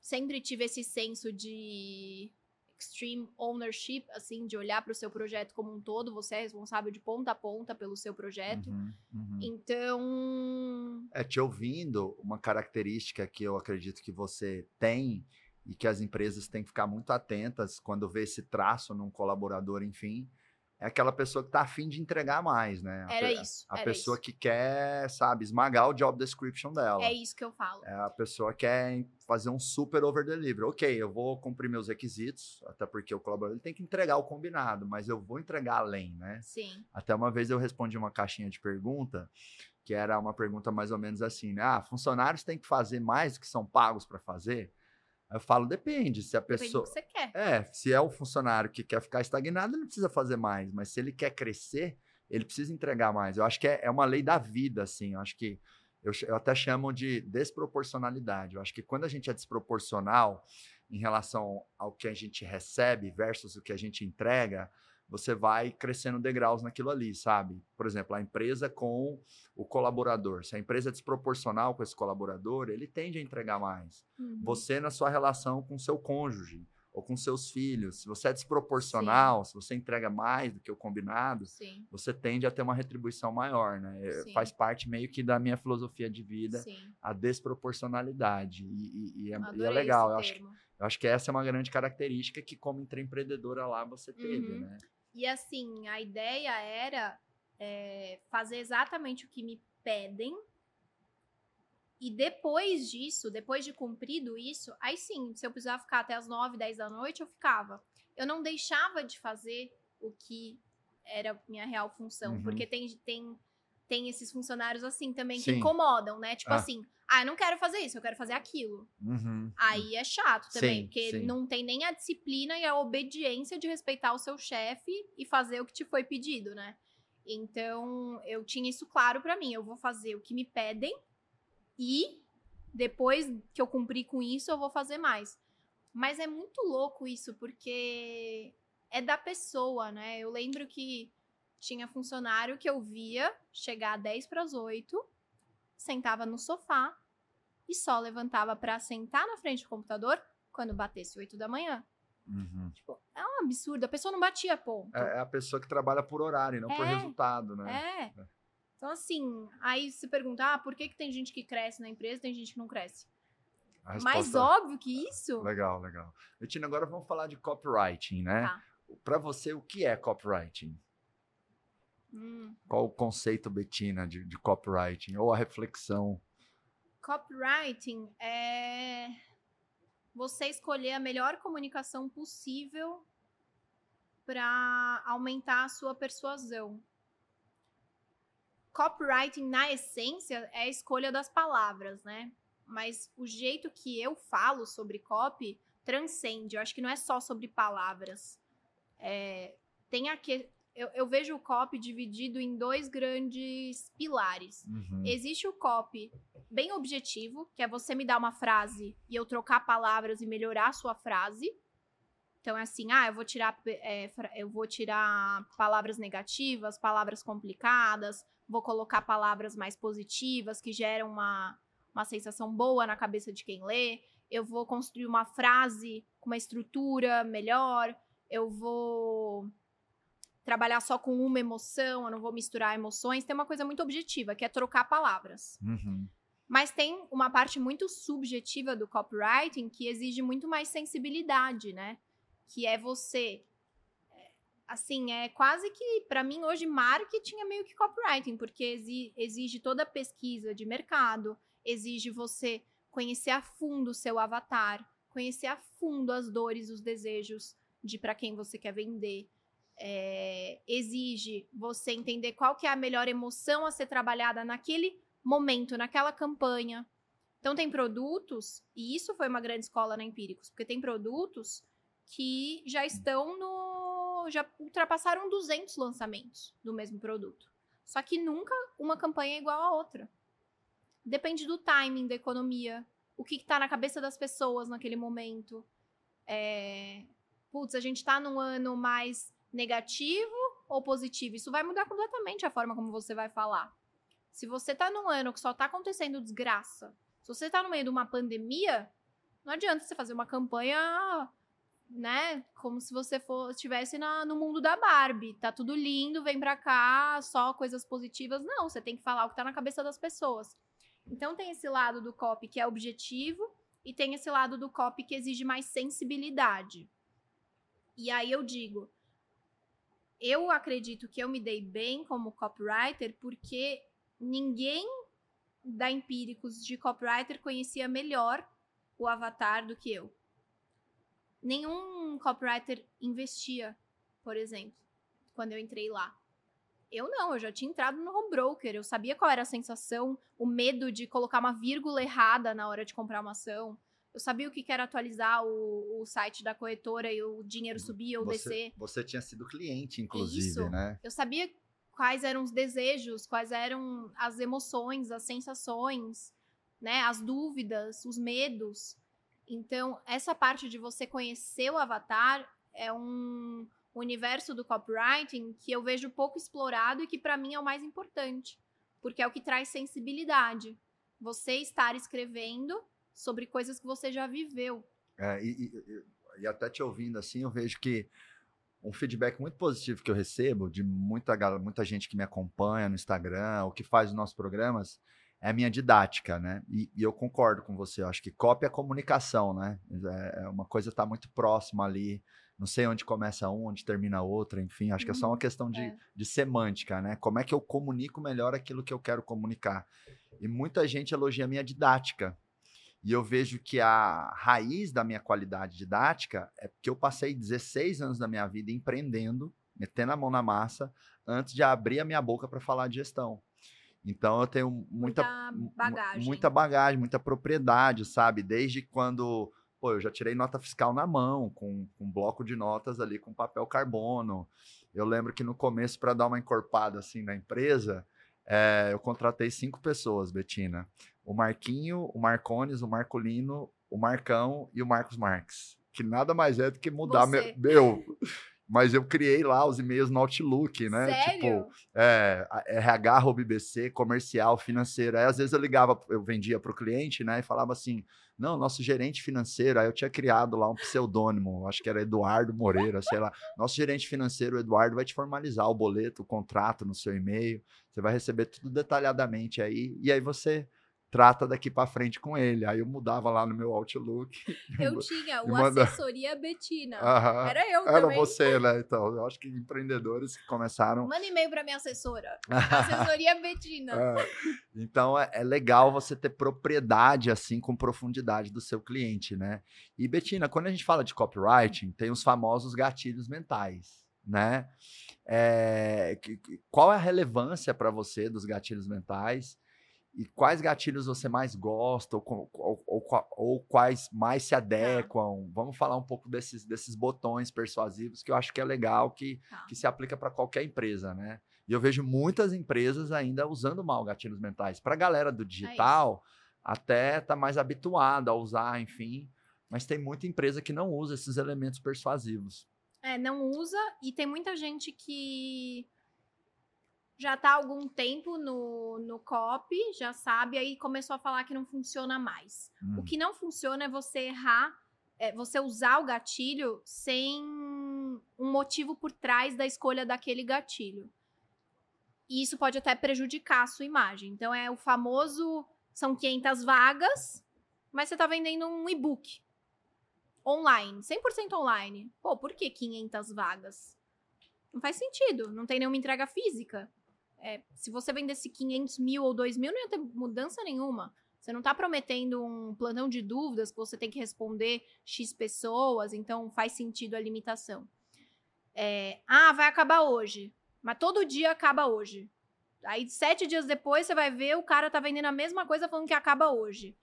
sempre tive esse senso de extreme ownership, assim, de olhar para o seu projeto como um todo. Você é responsável de ponta a ponta pelo seu projeto. Uhum, uhum. Então. É, te ouvindo, uma característica que eu acredito que você tem e que as empresas têm que ficar muito atentas quando vê esse traço num colaborador, enfim, é aquela pessoa que está afim de entregar mais, né? Era isso. A era pessoa isso. que quer, sabe, esmagar o job description dela. É isso que eu falo. É a pessoa que quer fazer um super over delivery. Ok, eu vou cumprir meus requisitos, até porque o colaborador tem que entregar o combinado, mas eu vou entregar além, né? Sim. Até uma vez eu respondi uma caixinha de pergunta, que era uma pergunta mais ou menos assim, né? Ah, funcionários têm que fazer mais do que são pagos para fazer? Eu falo, depende. Se a pessoa. Depende do que você quer. É, se é o funcionário que quer ficar estagnado, ele não precisa fazer mais. Mas se ele quer crescer, ele precisa entregar mais. Eu acho que é, é uma lei da vida, assim. Eu acho que. Eu, eu até chamo de desproporcionalidade. Eu acho que quando a gente é desproporcional em relação ao que a gente recebe versus o que a gente entrega, você vai crescendo degraus naquilo ali, sabe? Por exemplo, a empresa com o colaborador. Se a empresa é desproporcional com esse colaborador, ele tende a entregar mais. Uhum. Você na sua relação com seu cônjuge ou com seus filhos, se você é desproporcional, Sim. se você entrega mais do que o combinado, Sim. você tende a ter uma retribuição maior, né? É, Sim. Faz parte meio que da minha filosofia de vida, a desproporcionalidade. E, e, e, é, e é, legal. Eu acho, eu acho que essa é uma grande característica que, como empreendedora lá, você teve, uhum. né? E assim, a ideia era é, fazer exatamente o que me pedem E depois disso, depois de cumprido isso, aí sim, se eu precisava ficar até as 9, 10 da noite, eu ficava. Eu não deixava de fazer o que era minha real função, Uhum. porque tem, tem, tem esses funcionários assim também que Sim. incomodam, né? Tipo Ah. assim, ah, eu não quero fazer isso, eu quero fazer aquilo. Uhum. Aí é chato também, Sim, porque sim. não tem nem a disciplina e a obediência de respeitar o seu chefe e fazer o que te foi pedido, né? Então, eu tinha isso claro pra mim, eu vou fazer o que me pedem e depois que eu cumprir com isso, eu vou fazer mais. Mas é muito louco isso, porque é da pessoa, né? Eu lembro que tinha funcionário que eu via chegar 10 para as 8, sentava no sofá e só levantava pra sentar na frente do computador quando batesse 8 da manhã. Uhum. Tipo, é um absurdo. A pessoa não batia ponto. É, é a pessoa que trabalha por horário, e não por É. resultado, né? É. Então, assim, aí se perguntar ah, por que, que tem gente que cresce na empresa e tem gente que não cresce. A Mais resposta- óbvio que isso. Legal, legal. Betina, agora vamos falar de copywriting, né? Tá. Para você, o que é copywriting? Hum. Qual o conceito, Betina, de, de copywriting? Ou a reflexão? Copywriting é você escolher a melhor comunicação possível para aumentar a sua persuasão. Copywriting, na essência, é a escolha das palavras, né? Mas o jeito que eu falo sobre copy transcende. Eu acho que não é só sobre palavras. É, tem aqui. Eu, eu vejo o copy dividido em dois grandes pilares. Uhum. Existe o copy bem objetivo, que é você me dar uma frase e eu trocar palavras e melhorar a sua frase. Então é assim, ah, eu vou tirar, é, eu vou tirar palavras negativas, palavras complicadas, vou colocar palavras mais positivas que geram uma, uma sensação boa na cabeça de quem lê. Eu vou construir uma frase com uma estrutura melhor. Eu vou trabalhar só com uma emoção, eu não vou misturar emoções. Tem uma coisa muito objetiva, que é trocar palavras. Uhum. Mas tem uma parte muito subjetiva do copywriting que exige muito mais sensibilidade, né? Que é você. é, Assim, é quase que, pra mim, hoje, marketing é meio que copywriting, porque exi- exige toda a pesquisa de mercado, exige você conhecer a fundo o seu avatar, conhecer a fundo as dores, os desejos de para quem você quer vender. É, exige você entender qual que é a melhor emoção a ser trabalhada naquele momento, naquela campanha. Então tem produtos, e isso foi uma grande escola na Empíricos, porque tem produtos que já estão no. já ultrapassaram 200 lançamentos do mesmo produto. Só que nunca uma campanha é igual a outra. Depende do timing, da economia, o que, está na cabeça das pessoas naquele momento. É, Putz, a gente tá num ano mais negativo ou positivo? Isso vai mudar completamente a forma como você vai falar. Se você tá num ano que só tá acontecendo desgraça, se você tá no meio de uma pandemia, não adianta você fazer uma campanha, né, como se você for, estivesse na- no mundo da Barbie. Tá tudo lindo, vem pra cá, só coisas positivas. Não, você tem que falar o que tá na cabeça das pessoas. Então tem esse lado do copy que é objetivo e tem esse lado do copy que exige mais sensibilidade. E aí eu digo, eu acredito que eu me dei bem como copywriter porque ninguém da Empíricos de copywriter conhecia melhor o avatar do que eu. Nenhum copywriter investia, por exemplo, quando eu entrei lá. Eu não, eu já tinha entrado no home broker, eu sabia qual era a sensação, o medo de colocar uma vírgula errada na hora de comprar uma ação. Eu sabia o que era atualizar o, o site da corretora e o dinheiro subir ou Você, descer. você tinha sido cliente, inclusive, Isso. né? Eu sabia quais eram os desejos, quais eram as emoções, as sensações, né, as dúvidas, os medos. Então, essa parte de você conhecer o avatar é um universo do copywriting que eu vejo pouco explorado e que para mim é o mais importante, porque é o que traz sensibilidade. Você estar escrevendo sobre coisas que você já viveu. É, e, e- e- até te ouvindo assim, eu vejo que um feedback muito positivo que eu recebo de muita, muita gente que me acompanha no Instagram, ou que faz os nossos programas, é a minha didática, né? E, e eu concordo com você, eu acho que cópia é comunicação, né? É, é uma coisa está muito próxima ali. não sei onde começa um, onde termina outra, enfim, acho que é só uma questão de, é. de semântica, né? Como é que eu comunico melhor aquilo que eu quero comunicar? E muita gente elogia a minha didática. E eu vejo que a raiz da minha qualidade didática é porque eu passei 16 anos da minha vida empreendendo, metendo a mão na massa, antes de abrir a minha boca para falar de gestão. Então eu tenho muita, Muita mu- bagagem. muita bagagem, muita propriedade, sabe? Desde quando, pô, eu já tirei nota fiscal na mão, com, com um bloco de notas ali com papel carbono. Eu lembro que no começo, para dar uma encorpada assim na empresa, eh, eu contratei cinco pessoas, Betina. O Marquinho, o Marcones, o Marcolino, o Marcão e o Marcos Marques. Que nada mais é do que mudar meu, meu. Mas eu criei lá os e-mails no Outlook, né? Sério? Tipo, é, RH, IBC, comercial, financeiro. Aí às vezes eu ligava, eu vendia para o cliente, né? E falava assim: não, nosso gerente financeiro. Aí eu tinha criado lá um pseudônimo, acho que era Eduardo Moreira, sei lá. Nosso gerente financeiro, o Eduardo, vai te formalizar o boleto, o contrato no seu e-mail. Você vai receber tudo detalhadamente aí. E aí você trata daqui para frente com ele. Aí eu mudava lá no meu Outlook. Eu tinha o assessoria Betina. Era eu Era também. você, né? Então, eu acho que empreendedores que começaram Manda e-mail pra minha assessora. Assessoria Betina. É, então é, é legal você ter propriedade assim com profundidade do seu cliente, né? E Betina, quando a gente fala de copywriting, tem os famosos gatilhos mentais, né? É, qual é a relevância para você dos gatilhos mentais? E quais gatilhos você mais gosta, ou, ou- ou ou quais mais se adequam? Vamos falar um pouco desses, desses botões persuasivos que eu acho que é legal, que, Tá. que se aplica para qualquer empresa, né? E eu vejo muitas empresas ainda usando mal gatilhos mentais. Para a galera do digital, até tá mais habituada a usar, enfim. Mas tem muita empresa que não usa esses elementos persuasivos. É, não usa e tem muita gente que já tá há algum tempo no, no copy, já sabe, aí começou a falar que não funciona mais. Hum. O que não funciona é você errar, é você usar o gatilho sem um motivo por trás da escolha daquele gatilho. E isso pode até prejudicar a sua imagem. Então é o famoso são 500 vagas, mas você tá vendendo um e-book online, 100% online. Pô, por que 500 vagas? Não faz sentido, não tem nenhuma entrega física. É, se você vendesse 500 mil ou 2 mil, não ia ter mudança nenhuma. Você não tá prometendo um plantão de dúvidas que você tem que responder X pessoas, então faz sentido a limitação. É, ah, vai acabar hoje. Mas todo dia acaba hoje. Aí, sete dias depois, você vai ver o cara tá vendendo a mesma coisa falando que acaba hoje.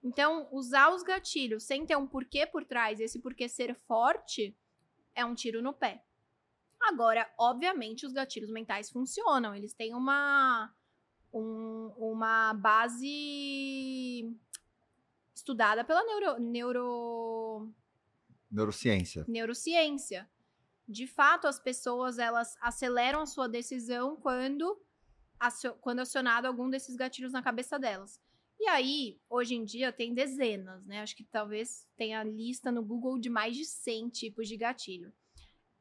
Então, usar os gatilhos sem ter um porquê por trás, esse porquê ser forte, é um tiro no pé. Agora, obviamente, os gatilhos mentais funcionam. Eles têm uma, um- uma base estudada pela neuro, neuro, Neurociência. neurociência. De fato, as pessoas elas aceleram a sua decisão quando, acio- quando acionado algum desses gatilhos na cabeça delas. E aí, hoje em dia, tem dezenas, né? Acho que talvez tenha lista no Google de mais de 100 tipos de gatilho.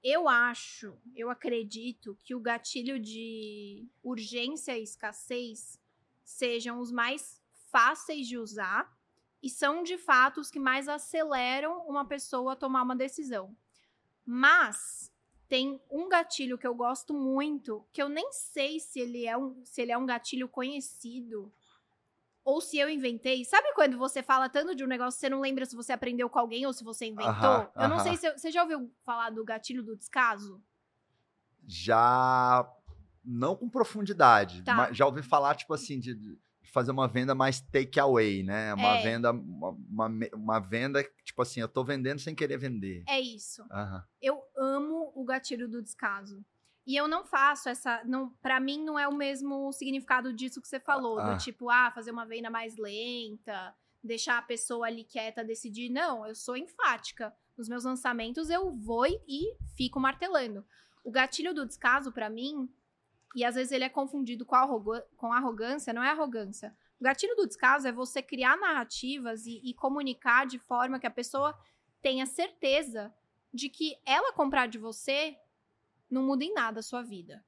Eu acho, eu acredito que o gatilho de urgência e escassez sejam os mais fáceis de usar e são de fato os que mais aceleram uma pessoa a tomar uma decisão. Mas tem um gatilho que eu gosto muito, que eu nem sei se ele é um, se ele é um gatilho conhecido ou se eu inventei. Sabe quando você fala tanto de um negócio, você não lembra se você aprendeu com alguém ou se você inventou? Aham, eu não aham. sei se eu- você já ouviu falar do gatilho do descaso? Já não com profundidade, Tá. mas já ouvi falar, tipo assim, de de fazer uma venda mais take away, né? Uma É. venda, uma, uma, me- uma venda, tipo assim, eu tô vendendo sem querer vender. É isso. Aham. eu amo o gatilho do descaso. E eu não faço essa. Não, para mim, não é o mesmo significado disso que você falou. Ah. Do tipo, ah, fazer uma venda mais lenta, deixar a pessoa ali quieta decidir. Não, eu sou enfática. Nos meus lançamentos, eu vou e fico martelando. O gatilho do descaso, pra mim, e às vezes ele é confundido com, arroga- com arrogância, não é arrogância. O gatilho do descaso é você criar narrativas e, e comunicar de forma que a pessoa tenha certeza de que ela comprar de você não muda em nada a sua vida.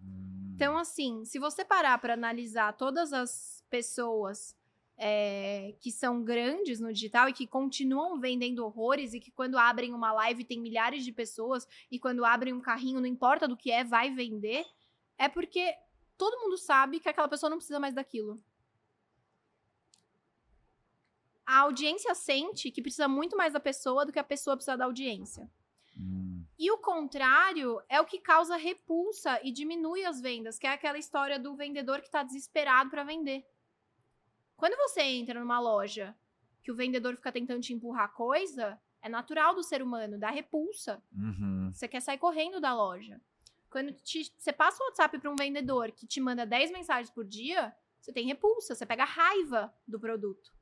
Hum, Então, assim, se você parar para analisar todas as pessoas é, que são grandes no digital e que continuam vendendo horrores e que quando abrem uma live tem milhares de pessoas e quando abrem um carrinho, não importa do que é, vai vender, é porque todo mundo sabe que aquela pessoa não precisa mais daquilo. A audiência sente que precisa muito mais da pessoa do que a pessoa precisa da audiência. Hum. E o contrário é o que causa repulsa e diminui as vendas, que é aquela história do vendedor que está desesperado para vender. Quando você entra numa loja que o vendedor fica tentando te empurrar coisa, é natural do ser humano, dá repulsa. Uhum. Você quer sair correndo da loja. Quando te- você passa o WhatsApp para um vendedor que te manda 10 mensagens por dia, você tem repulsa, você pega raiva do produto.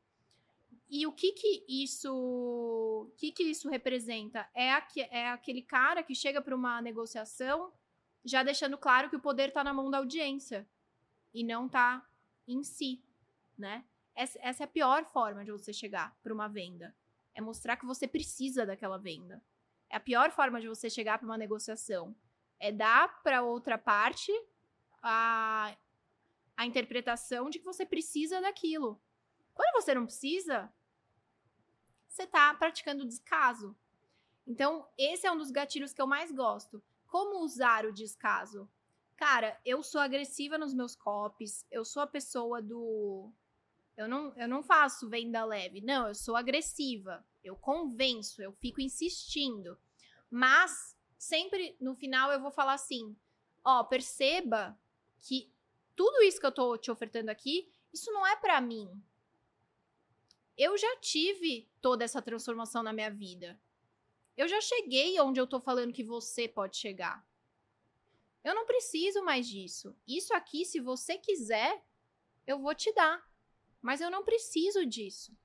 E o que que isso, que que isso representa? É, aque- é aquele cara que chega para uma negociação já deixando claro que o poder está na mão da audiência e não tá em si, né? Essa, essa é a pior forma de você chegar para uma venda. É mostrar que você precisa daquela venda. É a pior forma de você chegar para uma negociação. É dar para outra parte a, a interpretação de que você precisa daquilo. Quando você não precisa, você tá praticando descaso. Então, esse é um dos gatilhos que eu mais gosto. Como usar o descaso? Cara, eu sou agressiva nos meus copies, eu sou a pessoa do eu não, eu não faço venda leve. Não, eu sou agressiva. Eu convenço, eu fico insistindo. Mas sempre no final eu vou falar assim: ó, perceba que tudo isso que eu tô te ofertando aqui, isso não é pra mim. Eu já tive toda essa transformação na minha vida. Eu já cheguei onde eu tô falando que você pode chegar. Eu não preciso mais disso. Isso aqui, se você quiser, eu vou te dar. Mas eu não preciso disso.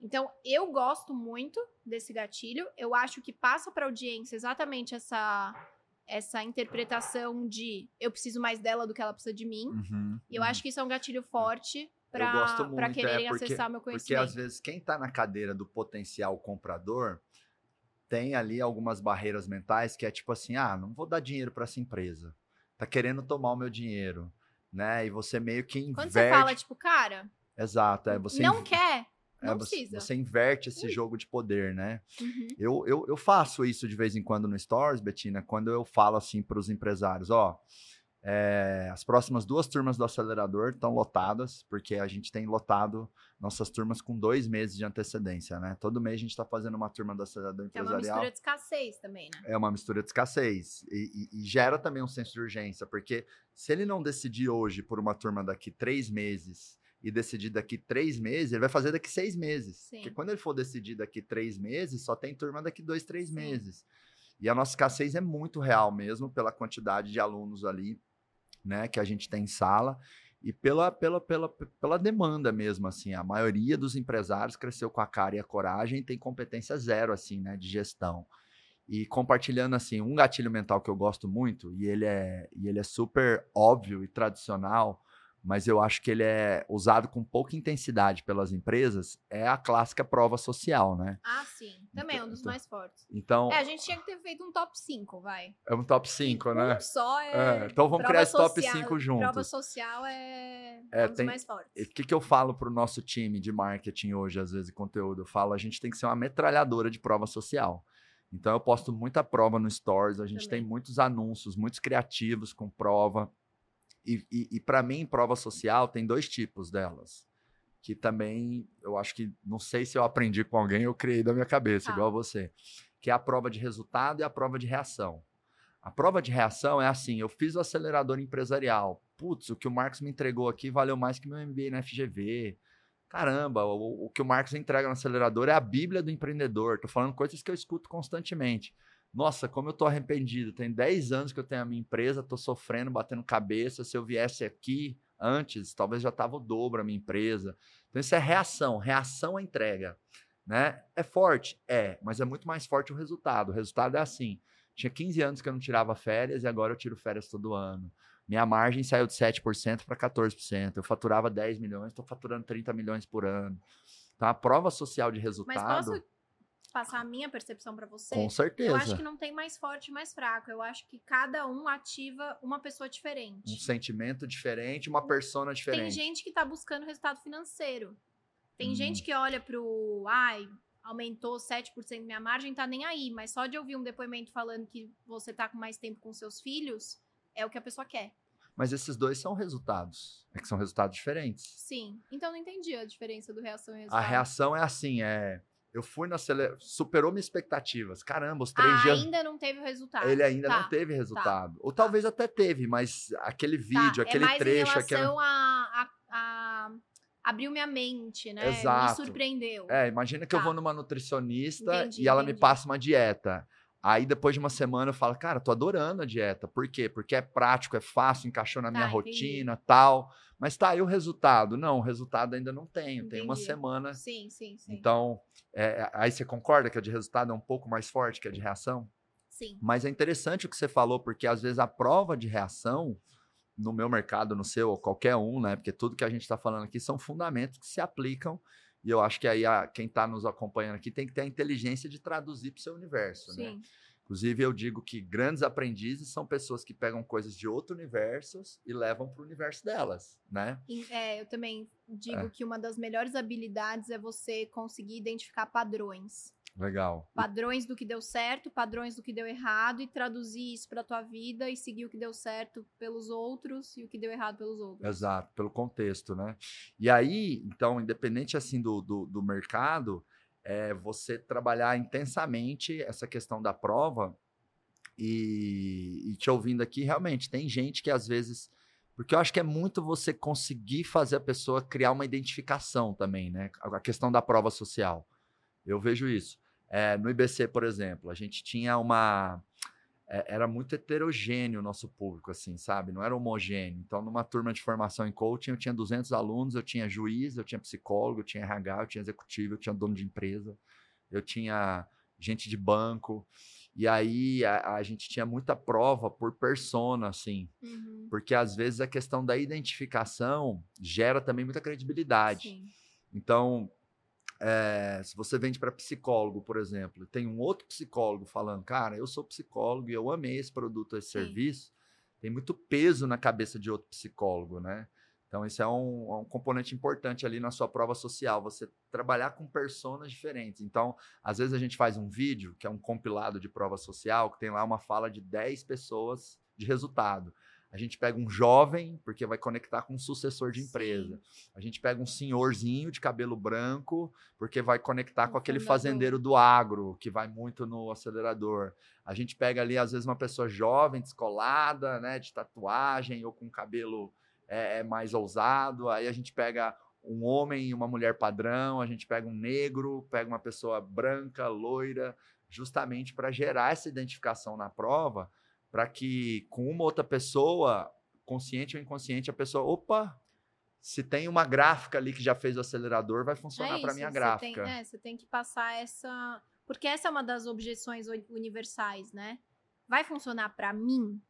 Então, eu gosto muito desse gatilho. Eu acho que passa para a audiência exatamente essa essa interpretação de eu preciso mais dela do que ela precisa de mim. Uhum. E eu acho que isso é um gatilho forte Eu gosto para muito, é, quererem porque- acessar meu Porque conhecimento. às vezes quem está na cadeira do potencial comprador tem ali algumas barreiras mentais que é tipo assim, ah, não vou dar dinheiro para essa empresa. Tá querendo tomar o meu dinheiro, né? E você meio que inverte. Quando você fala, tipo, cara, Exato, é você não inv- quer, é, não você, precisa. você inverte esse jogo de poder, né? Uhum. Eu, eu, eu faço isso de vez em quando no Stories, Betina, quando eu falo assim para os empresários, ó, é, as próximas duas turmas do acelerador estão lotadas, porque a gente tem lotado nossas turmas com dois meses de antecedência, né? Todo mês a gente está fazendo uma turma do acelerador Que é uma empresarial. mistura de escassez também, né? É uma mistura de escassez. E, e- e gera também um senso de urgência, porque se ele não decidir hoje por uma turma daqui três meses e decidir daqui três meses, ele vai fazer daqui seis meses. Sim. Porque quando ele for decidir daqui três meses, só tem turma daqui dois, três Sim. meses. E a nossa escassez é muito real mesmo, pela quantidade de alunos ali, né, que a gente tem em sala. E pela, pela, pela, pela demanda mesmo, assim, a maioria dos empresários cresceu com a cara e a coragem e tem competência zero, assim, né, de gestão. E compartilhando, assim, um gatilho mental que eu gosto muito, e ele é, e ele é super óbvio e tradicional, mas eu acho que ele é usado com pouca intensidade pelas empresas, é a clássica prova social, né? Ah, sim. Também é um dos Então- mais fortes. Então, É, a gente tinha que ter feito um top 5, vai. é um top 5, né? Um só é. É, então vamos prova criar esse top social- 5 Prova juntos. social é, É, um dos tem- mais fortes. O que, que eu falo pro nosso time de marketing hoje, às vezes, conteúdo? Eu falo, a gente tem que ser uma metralhadora de prova social. Então, eu posto muita prova no Stories, a gente tem Também. muitos anúncios, muitos criativos com prova. E, e, e para mim, prova social tem dois tipos delas. Que também, eu acho que, não sei se eu aprendi com alguém, eu criei da minha cabeça, Tá. igual você. Que é a prova de resultado e a prova de reação. A prova de reação é assim: eu fiz o acelerador empresarial. Putz, o que o Marcos me entregou aqui valeu mais que meu MBA na FGV. Caramba, o, o que o Marcos entrega no acelerador é a Bíblia do empreendedor. Tô falando coisas que eu escuto constantemente. Nossa, como eu tô arrependido. Tem 10 anos que eu tenho a minha empresa, tô sofrendo, batendo cabeça. Se eu viesse aqui antes, talvez já tava o dobro a minha empresa. Então isso é reação, reação à entrega, né? É forte, é, mas é muito mais forte o resultado. O resultado é assim: tinha 15 anos que eu não tirava férias e agora eu tiro férias todo ano. Minha margem saiu de 7% para 14%. Eu faturava 10 milhões, estou faturando 30 milhões por ano. Então, a prova social de Mas resultado. posso. Passar a minha percepção pra você, Com certeza. eu acho que não tem mais forte e mais fraco. Eu acho que cada um ativa uma pessoa diferente. Um sentimento diferente, uma persona Tem diferente. gente que tá buscando resultado financeiro. Tem Hum. gente que olha pro. Ai, aumentou 7% minha margem, tá nem aí. Mas só de ouvir um depoimento falando que você tá com mais tempo com seus filhos, é o que a pessoa quer. Mas esses dois são resultados. É que são resultados diferentes. Sim. Então não entendi a diferença do reação e A resultado. reação é assim, é. Eu fui na cele... superou minhas expectativas. Caramba, os três Ah, dias. ainda não teve resultado. Ele ainda Tá, não teve resultado. Ou talvez até teve, mas aquele tá. vídeo, aquele é mais trecho, em aquela. relação a, a, a- Abriu minha mente, né? Exato. Me surpreendeu. É, imagina que eu Tá. vou numa nutricionista Entendi, e ela me entendi. passa uma dieta. Aí depois de uma semana eu falo, cara, tô adorando a dieta. Por quê? Porque é prático, é fácil, encaixou na minha Tá, entendi. rotina, tal. Mas tá, e o resultado? Não, o resultado ainda não tenho. Tem uma Entendi. semana. Sim, sim, sim. Então, é, aí você concorda que a de resultado é um pouco mais forte que a de reação? Sim. Mas é interessante o que você falou, porque às vezes a prova de reação, no meu mercado, no seu, ou qualquer um, né? Porque tudo que a gente está falando aqui são fundamentos que se aplicam. E eu acho que aí a- quem está nos acompanhando aqui tem que ter a inteligência de traduzir para o seu universo, né? Inclusive, eu digo que grandes aprendizes são pessoas que pegam coisas de outros universos e levam para o universo delas, né? É, eu também digo É. que uma das melhores habilidades é você conseguir identificar padrões. Legal. Padrões do que deu certo, padrões do que deu errado e traduzir isso pra tua vida e seguir o que deu certo pelos outros e o que deu errado pelos outros. Exato, pelo contexto, né? E aí, então, independente assim do, do, do mercado, é você trabalhar intensamente essa questão da prova e, e te ouvindo aqui, realmente, tem gente que às vezes. Porque eu acho que é muito você conseguir fazer a pessoa criar uma identificação também, né? A questão da prova social. Eu vejo isso. É, no IBC, por exemplo, a gente tinha uma. É, era muito heterogêneo o nosso público, assim, sabe? Não era homogêneo. Então, numa turma de formação em coaching, eu tinha 200 alunos, eu tinha juiz, eu tinha psicólogo, eu tinha RH, eu tinha executivo, eu tinha dono de empresa, eu tinha gente de banco. E aí, a, a gente tinha muita prova por persona, assim. Uhum. Porque, às vezes, a questão da identificação gera também muita credibilidade. Sim. Então, é, se você vende para psicólogo, por exemplo, e tem um outro psicólogo falando, cara, eu sou psicólogo e eu amei esse produto, esse Sim. serviço, tem muito peso na cabeça de outro psicólogo, né? Então, isso é um, é um componente importante ali na sua prova social, você trabalhar com personas diferentes. Então, às vezes a gente faz um vídeo, que é um compilado de prova social, que tem lá uma fala de 10 pessoas de resultado. A gente pega um jovem, porque vai conectar com um sucessor de Sim. empresa. A gente pega um senhorzinho de cabelo branco, porque vai conectar Um com aquele fazendeiro do agro, que vai muito no acelerador. A gente pega ali, às vezes, uma pessoa jovem, descolada, né, de tatuagem, ou com cabelo é, é, mais ousado. Aí a gente pega um homem e uma mulher padrão, a gente pega um negro, pega uma pessoa branca, loira, justamente para gerar essa identificação na prova, para que com uma outra pessoa, consciente ou inconsciente, a pessoa, opa, se tem uma gráfica ali que já fez o acelerador, vai funcionar para É isso, minha gráfica. Tem, é, você tem que passar essa. Porque essa é uma das objeções uni- universais, né? Vai funcionar pra mim?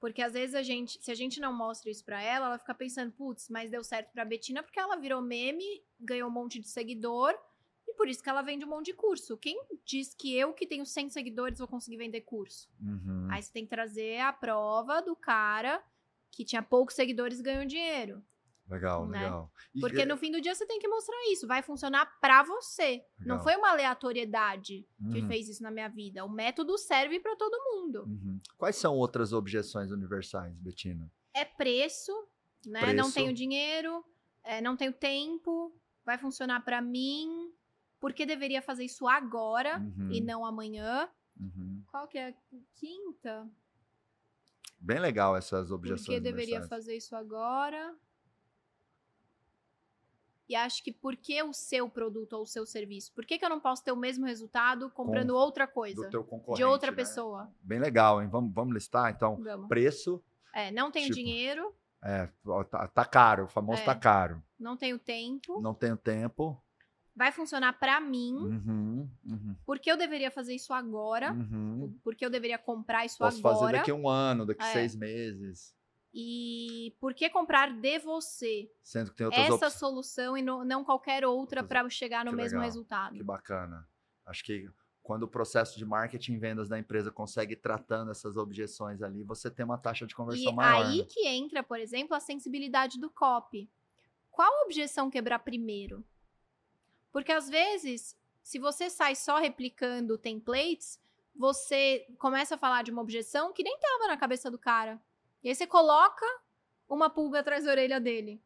Porque às vezes a gente, se a gente não mostra isso pra ela, ela fica pensando, putz, mas deu certo pra Betina porque ela virou meme, ganhou um monte de seguidor por isso que ela vende um monte de curso. Quem diz que eu que tenho 100 seguidores vou conseguir vender curso? Uhum. Aí você tem que trazer a prova do cara que tinha poucos seguidores e ganhou dinheiro. Legal, né? legal. E- Porque no fim do dia você tem que mostrar isso. Vai funcionar pra você. Não Legal. foi uma aleatoriedade que Uhum. fez isso na minha vida. O método serve pra todo mundo. Uhum. Quais são outras objeções universais, Betina? É preço, né? Não Preço. tenho dinheiro, é, não tenho tempo, vai funcionar pra mim. Por que deveria fazer isso agora Uhum, e não amanhã? uhum. Qual que é a quinta? Bem legal essas Por objeções que deveria universais. fazer isso agora? E acho que por que o seu produto ou o seu serviço? Por que, que eu não posso ter o mesmo resultado comprando outra coisa? De outra né? pessoa. Bem legal, hein? Vamos, vamos listar, então. Vamos. Preço, É, não tenho Tipo, dinheiro, é, tá, tá caro, o famoso É. tá caro. não tenho tempo, Não tenho tempo. Vai funcionar pra mim. Uhum, uhum, Por que eu deveria fazer isso agora? uhum. Por que eu deveria comprar isso Posso fazer agora? daqui a um ano, daqui a É. seis meses. E por que comprar de você Sendo que tem outras essa opções. solução e no- não qualquer outra Outras- pra chegar no Que mesmo legal. resultado? Que bacana. Acho que quando o processo de marketing e vendas da empresa consegue ir tratando essas objeções ali, você tem uma taxa de conversão E maior. aí né? que entra, por exemplo, a sensibilidade do copy. Qual objeção quebrar primeiro? Porque às vezes, se você sai só replicando templates, você começa a falar de uma objeção que nem tava na cabeça do cara. E aí você coloca uma pulga atrás da orelha dele.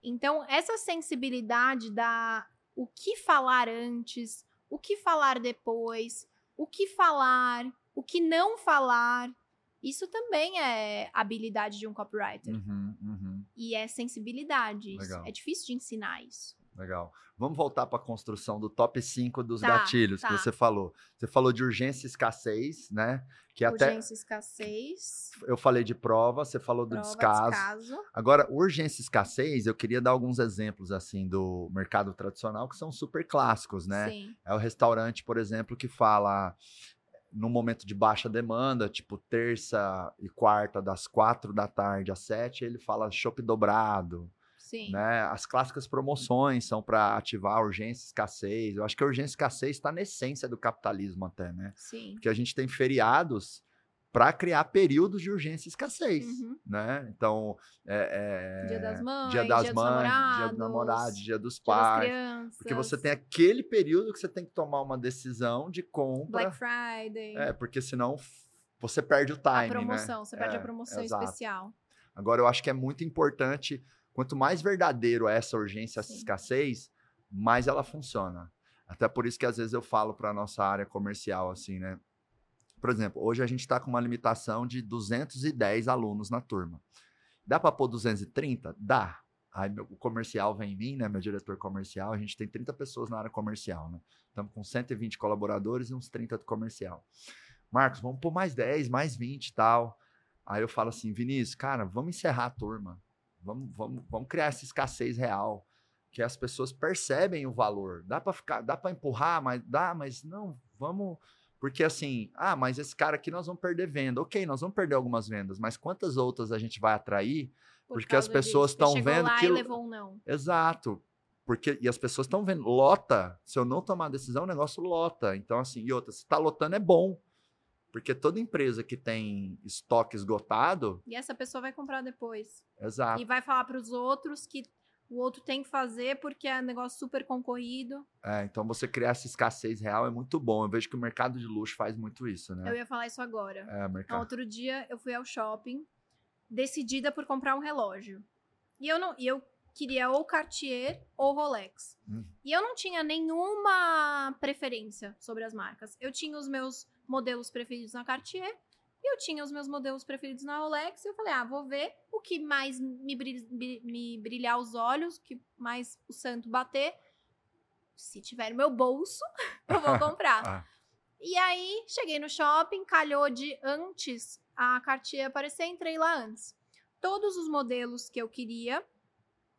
Então, essa sensibilidade da o que falar antes, o que falar depois, o que falar, o que não falar, isso também é habilidade de um copywriter. Uhum, uhum, E é sensibilidade. Legal. É difícil de ensinar isso. Legal. Vamos voltar para a construção do top 5 dos Tá, gatilhos que tá. você falou. Você falou de urgência e escassez, né? Que até Urgência, escassez, eu falei de prova, você falou do prova, descaso. descaso. Agora, urgência e escassez, eu queria dar alguns exemplos assim do mercado tradicional que são super clássicos, né? Sim. É o restaurante, por exemplo, que fala no momento de baixa demanda, tipo terça e quarta, das quatro da tarde às sete, ele fala chopp dobrado, Sim. né? As clássicas promoções são para ativar a urgência e escassez. Eu acho que a urgência e escassez está na essência do capitalismo até, né? Sim. Porque a gente tem feriados para criar períodos de urgência e escassez, Uhum. né? Então, é, é, Dia das mães, dia das dia dos mães, dia namorados, do namorado, dia dos Dia pais. crianças. Porque você tem aquele período que você tem que tomar uma decisão de compra. Black Friday. É, porque senão você perde o time, a promoção, né? você perde É, a promoção especial. Agora, eu acho que é muito importante, quanto mais verdadeiro é essa urgência, essa Sim. escassez, mais ela funciona. Até por isso que às vezes eu falo para nossa área comercial, assim, né? Por exemplo, hoje a gente está com uma limitação de 210 alunos na turma. Dá para pôr 230? Dá. Aí meu, o comercial vem em mim, né? Meu diretor comercial, a gente tem 30 pessoas na área comercial, né? Estamos com 120 colaboradores e uns 30 do comercial. Marcos, vamos pôr mais 10, mais 20 e tal. Aí eu falo assim, Vinícius, cara, vamos encerrar a turma. Vamos, vamos, vamos criar essa escassez real. Que as pessoas percebem o valor. Dá para ficar, dá para empurrar, mas dá, mas não, vamos. Porque assim, ah, mas esse cara aqui nós vamos perder venda. Ok, nós vamos perder algumas vendas, mas quantas outras a gente vai atrair? por Porque as pessoas estão vendo lá que- e levou um não. Exato. Porque, e as pessoas estão vendo, lota. Se eu não tomar decisão, o negócio lota. Então, assim, e outra, se tá lotando é bom. Porque toda empresa que tem estoque esgotado, E essa pessoa vai comprar depois. exato. E vai falar para os outros que o outro tem que fazer porque é um negócio super concorrido. É, então você criar essa escassez real é muito bom. Eu vejo que o mercado de luxo faz muito isso, Eu né? ia falar isso agora. É, Então, mercado. outro dia eu fui ao shopping, decidida por comprar um relógio. E eu não, e eu queria ou Cartier ou Rolex. Hum. E eu não tinha nenhuma preferência sobre as marcas. Eu tinha os meus modelos preferidos na Cartier e eu tinha os meus modelos preferidos na Rolex. E eu falei, ah, vou ver o que mais me, me brilhar os olhos, o que mais o santo bater. Se tiver no meu bolso, eu vou comprar. Ah. E aí, cheguei no shopping, calhou de antes a Cartier aparecer, entrei lá antes. Todos os modelos que eu queria,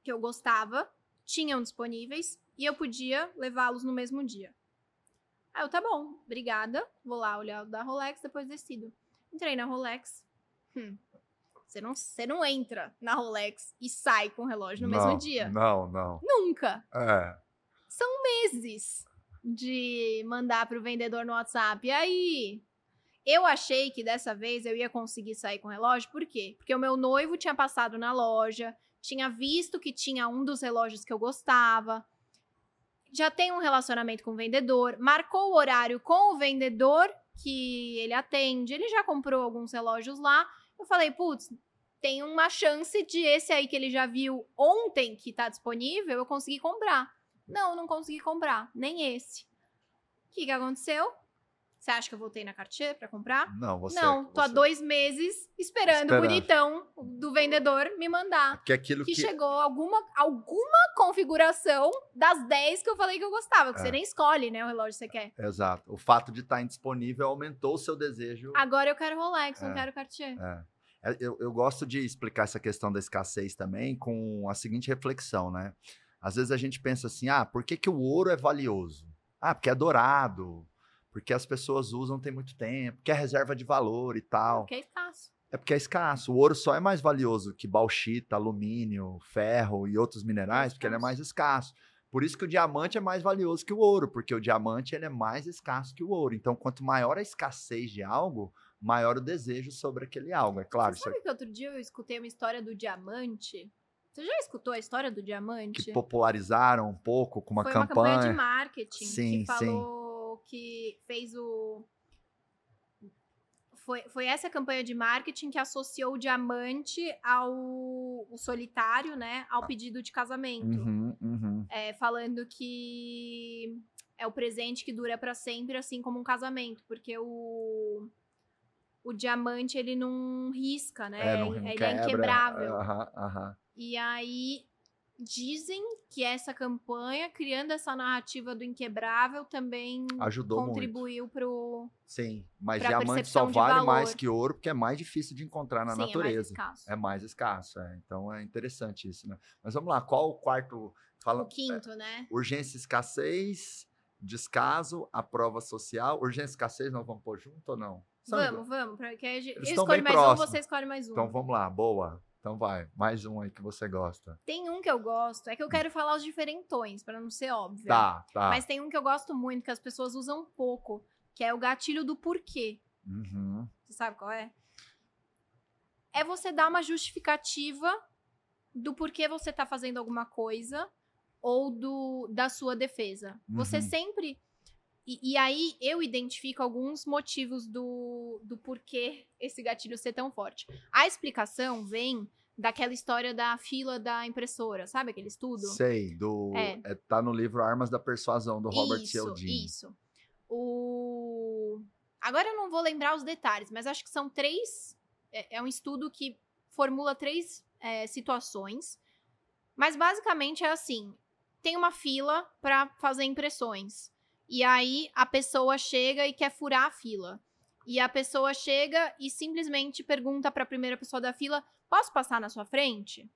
que eu gostava, tinham disponíveis e eu podia levá-los no mesmo dia. Aí eu, tá bom, obrigada. Vou lá olhar o da Rolex, depois decido. Entrei na Rolex. Hum, você, não, você não entra na Rolex e sai com o relógio no Não, mesmo dia. Não, não. Nunca É. meses de mandar pro vendedor no WhatsApp. E aí, eu achei que dessa vez eu ia conseguir sair com o relógio, por quê? Porque o meu noivo tinha passado na loja, tinha visto que tinha um dos relógios que eu gostava, já tem um relacionamento com o vendedor, marcou o horário com o vendedor que ele atende, ele já comprou alguns relógios lá. Eu falei, putz, tem uma chance de esse aí que ele já viu ontem que tá disponível, eu conseguir comprar. Não, não consegui comprar, nem esse. O que, que aconteceu? Você acha que eu voltei na Cartier pra comprar? Não, você. não, tô há você- dois meses esperando, Esperando. o bonitão do vendedor me mandar. Que aquilo Que, que. chegou alguma, alguma configuração das 10 que eu falei que eu gostava, que É. você nem escolhe, né, o relógio que você quer. Exato. O fato de estar indisponível aumentou o seu desejo. Agora eu quero Rolex, É. não quero Cartier. É. É, Eu, eu gosto de explicar essa questão da escassez também com a seguinte reflexão, né? Às vezes a gente pensa assim, ah, por que, que o ouro é valioso? Ah, porque é dourado, porque as pessoas usam tem muito tempo, que é reserva de valor e tal. Porque é escasso. É porque é escasso. O ouro só é mais valioso que bauxita, alumínio, ferro e outros minerais, porque ele é mais escasso. Por isso que o diamante é mais valioso que o ouro, porque o diamante ele é mais escasso que o ouro. Então, quanto maior a escassez de algo, maior o desejo sobre aquele algo. É claro, Você isso sabe que outro dia eu escutei uma história do diamante? Você já escutou a história do diamante? que popularizaram um pouco com uma Foi campanha. uma campanha de marketing Sim, que falou que fez o. Foi, foi essa campanha de marketing que associou o diamante ao o solitário, né? Ao pedido de casamento. Uhum, uhum. É, falando que é o presente que dura pra sempre, assim como um casamento, porque o o diamante ele não risca, né? É, não, não ele é inquebrável. Aham, aham. E aí dizem que essa campanha, criando essa narrativa do inquebrável, também Ajudou contribuiu pro Sim, mas diamante só vale mais que ouro porque é mais difícil de encontrar na Sim, é mais natureza. escasso. É mais escasso, é. Então é interessante isso, né? Mas vamos lá, qual o quarto? Fala, O quinto, né? urgência e escassez, descaso, a prova social. Urgência e escassez nós vamos pôr junto ou não? São Vamos, vamos. Porque eu escolho mais um, próximos. você escolhe mais um. Então vamos lá, boa. Então vai, mais um aí que você gosta. Tem um que eu gosto, é que eu quero falar os diferentões, pra não ser óbvio. Tá, tá. Mas tem um que eu gosto muito, que as pessoas usam pouco, que é o gatilho do porquê. Uhum. Você sabe qual é? É você dar uma justificativa do porquê você tá fazendo alguma coisa ou do da sua defesa. Você Uhum. sempre. E, e aí eu identifico alguns motivos do, do porquê esse gatilho ser tão forte. A explicação vem daquela história da fila da impressora, sabe aquele estudo? Sei, do. É. é, tá no livro Armas da Persuasão, do Robert isso, Cialdini. Isso. O... Agora eu não vou lembrar os detalhes, mas acho que são três. É, é um estudo que formula três é, situações. Mas basicamente é assim: tem uma fila para fazer impressões. E aí a pessoa chega e quer furar a fila. E a pessoa chega e simplesmente pergunta para a primeira pessoa da fila: posso passar na sua frente?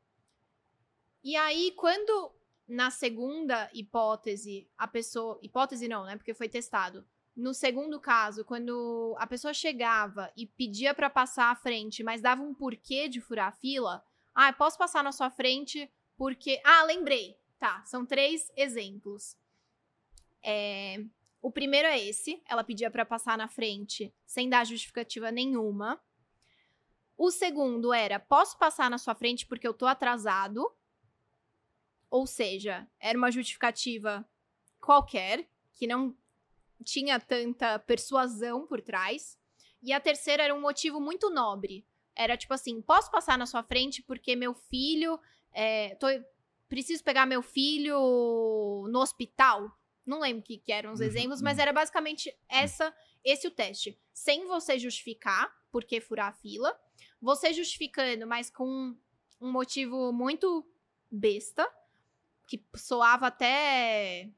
E aí, quando na segunda hipótese, a pessoa. Hipótese não, né? Porque foi testado. No segundo caso, quando a pessoa chegava e pedia pra passar à frente, mas dava um porquê de furar a fila. Ah, posso passar na sua frente porque. Ah, lembrei. Tá, são três exemplos. É, O primeiro é esse. Ela pedia pra passar na frente sem dar justificativa nenhuma. O segundo era: posso passar na sua frente porque eu tô atrasado. Ou seja, era uma justificativa qualquer, que não tinha tanta persuasão por trás. E a terceira era um motivo muito nobre. Era tipo assim: posso passar na sua frente porque meu filho. É, tô, preciso pegar meu filho no hospital. Não lembro o que, que eram os Uhum, exemplos, mas uhum. era basicamente essa, esse o teste. Sem você justificar por que furar a fila. Você justificando, mas com um motivo muito besta que soava até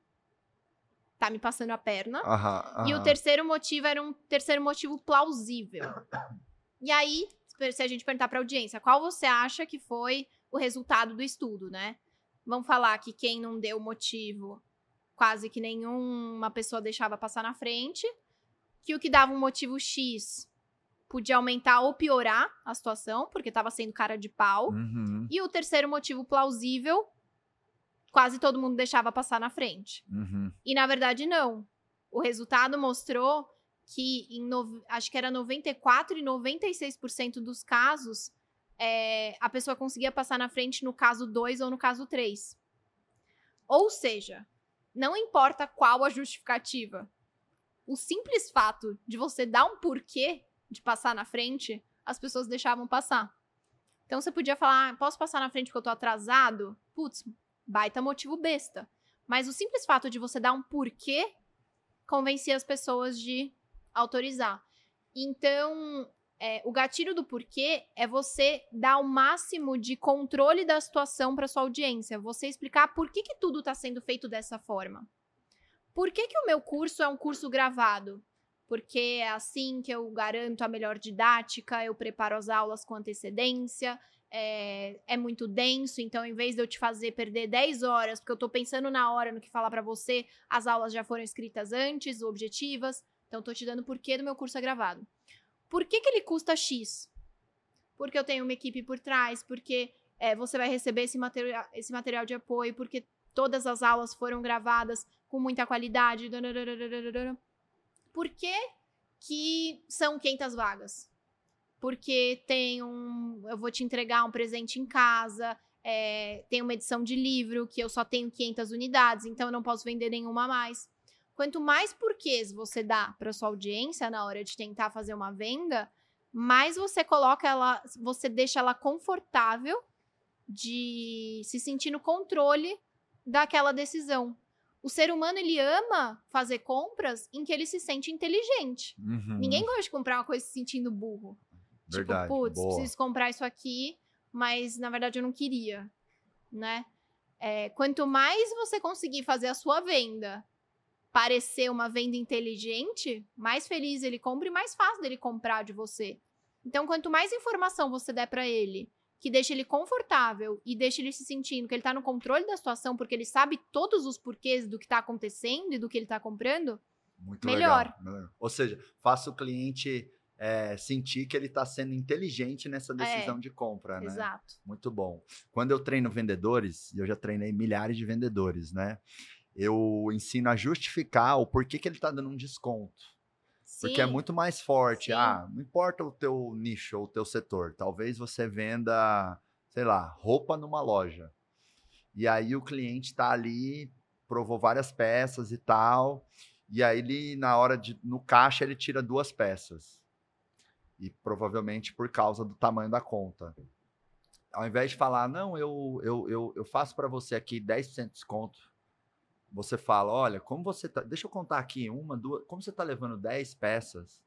tá me passando a perna. Aham, E o aham. terceiro motivo era um terceiro motivo plausível. E aí, se a gente perguntar pra audiência, qual você acha que foi o resultado do estudo, né? Vamos falar que quem não deu motivo, quase que nenhuma pessoa deixava passar na frente, que o que dava um motivo X podia aumentar ou piorar a situação, porque tava sendo cara de pau. Uhum, E o terceiro motivo plausível, quase todo mundo deixava passar na frente. uhum. E na verdade, não. O resultado mostrou que em no- acho que era 94 e 96% dos casos é, a pessoa conseguia passar na frente no caso 2 ou no caso 3. Ou seja, não importa qual a justificativa. O simples fato de você dar um porquê de passar na frente, as pessoas deixavam passar. Então você podia falar, ah, posso passar na frente porque eu tô atrasado? Putz, baita motivo besta. Mas o simples fato de você dar um porquê convencia as pessoas de autorizar. Então, é, o gatilho do porquê é você dar o máximo de controle da situação para sua audiência. Você explicar por que, que tudo está sendo feito dessa forma. Por que, que o meu curso é um curso gravado? Porque é assim que eu garanto a melhor didática, eu preparo as aulas com antecedência, é, é muito denso, então em vez de eu te fazer perder 10 horas, porque eu tô pensando na hora no que falar pra você, as aulas já foram escritas antes, objetivas, então tô te dando o porquê do meu curso é gravado. Por que, que ele custa X? Porque eu tenho uma equipe por trás, porque é, você vai receber esse material, esse material de apoio, porque todas as aulas foram gravadas com muita qualidade. Por que, que são 500 vagas? Porque tem um. Eu vou te entregar um presente em casa, é, tem uma edição de livro que eu só tenho 500 unidades, então eu não posso vender nenhuma mais. Quanto mais porquês você dá para sua audiência na hora de tentar fazer uma venda, mais você coloca ela, você deixa ela confortável de se sentir no controle daquela decisão. O ser humano ele ama fazer compras em que ele se sente inteligente. Uhum. Ninguém gosta de comprar uma coisa se sentindo burro. Verdade. Tipo, putz, boa. preciso comprar isso aqui, mas na verdade eu não queria, né? É, quanto mais você conseguir fazer a sua venda parecer uma venda inteligente, mais feliz ele compra e mais fácil dele comprar de você. Então, quanto mais informação você der para ele, que deixa ele confortável e deixa ele se sentindo que ele tá no controle da situação, porque ele sabe todos os porquês do que tá acontecendo e do que ele tá comprando, Muito melhor. legal. Ou seja, faça o cliente é, sentir que ele está sendo inteligente nessa decisão de compra, né? exato. Muito bom. Quando eu treino vendedores, e eu já treinei milhares de vendedores, né? Eu ensino a justificar o porquê que ele está dando um desconto. Porque é Sim. muito mais forte. Sim. Ah, não importa o teu nicho ou o teu setor. Talvez você venda, sei lá, roupa numa loja. E aí o cliente está ali, provou várias peças e tal. E aí ele, na hora de. No caixa, ele tira duas peças. E provavelmente por causa do tamanho da conta. Ao invés de falar, não, eu, eu, eu, eu faço para você aqui 10% de desconto você fala, olha, como você tá. Deixa eu contar aqui, uma, duas. Como você está levando 10 peças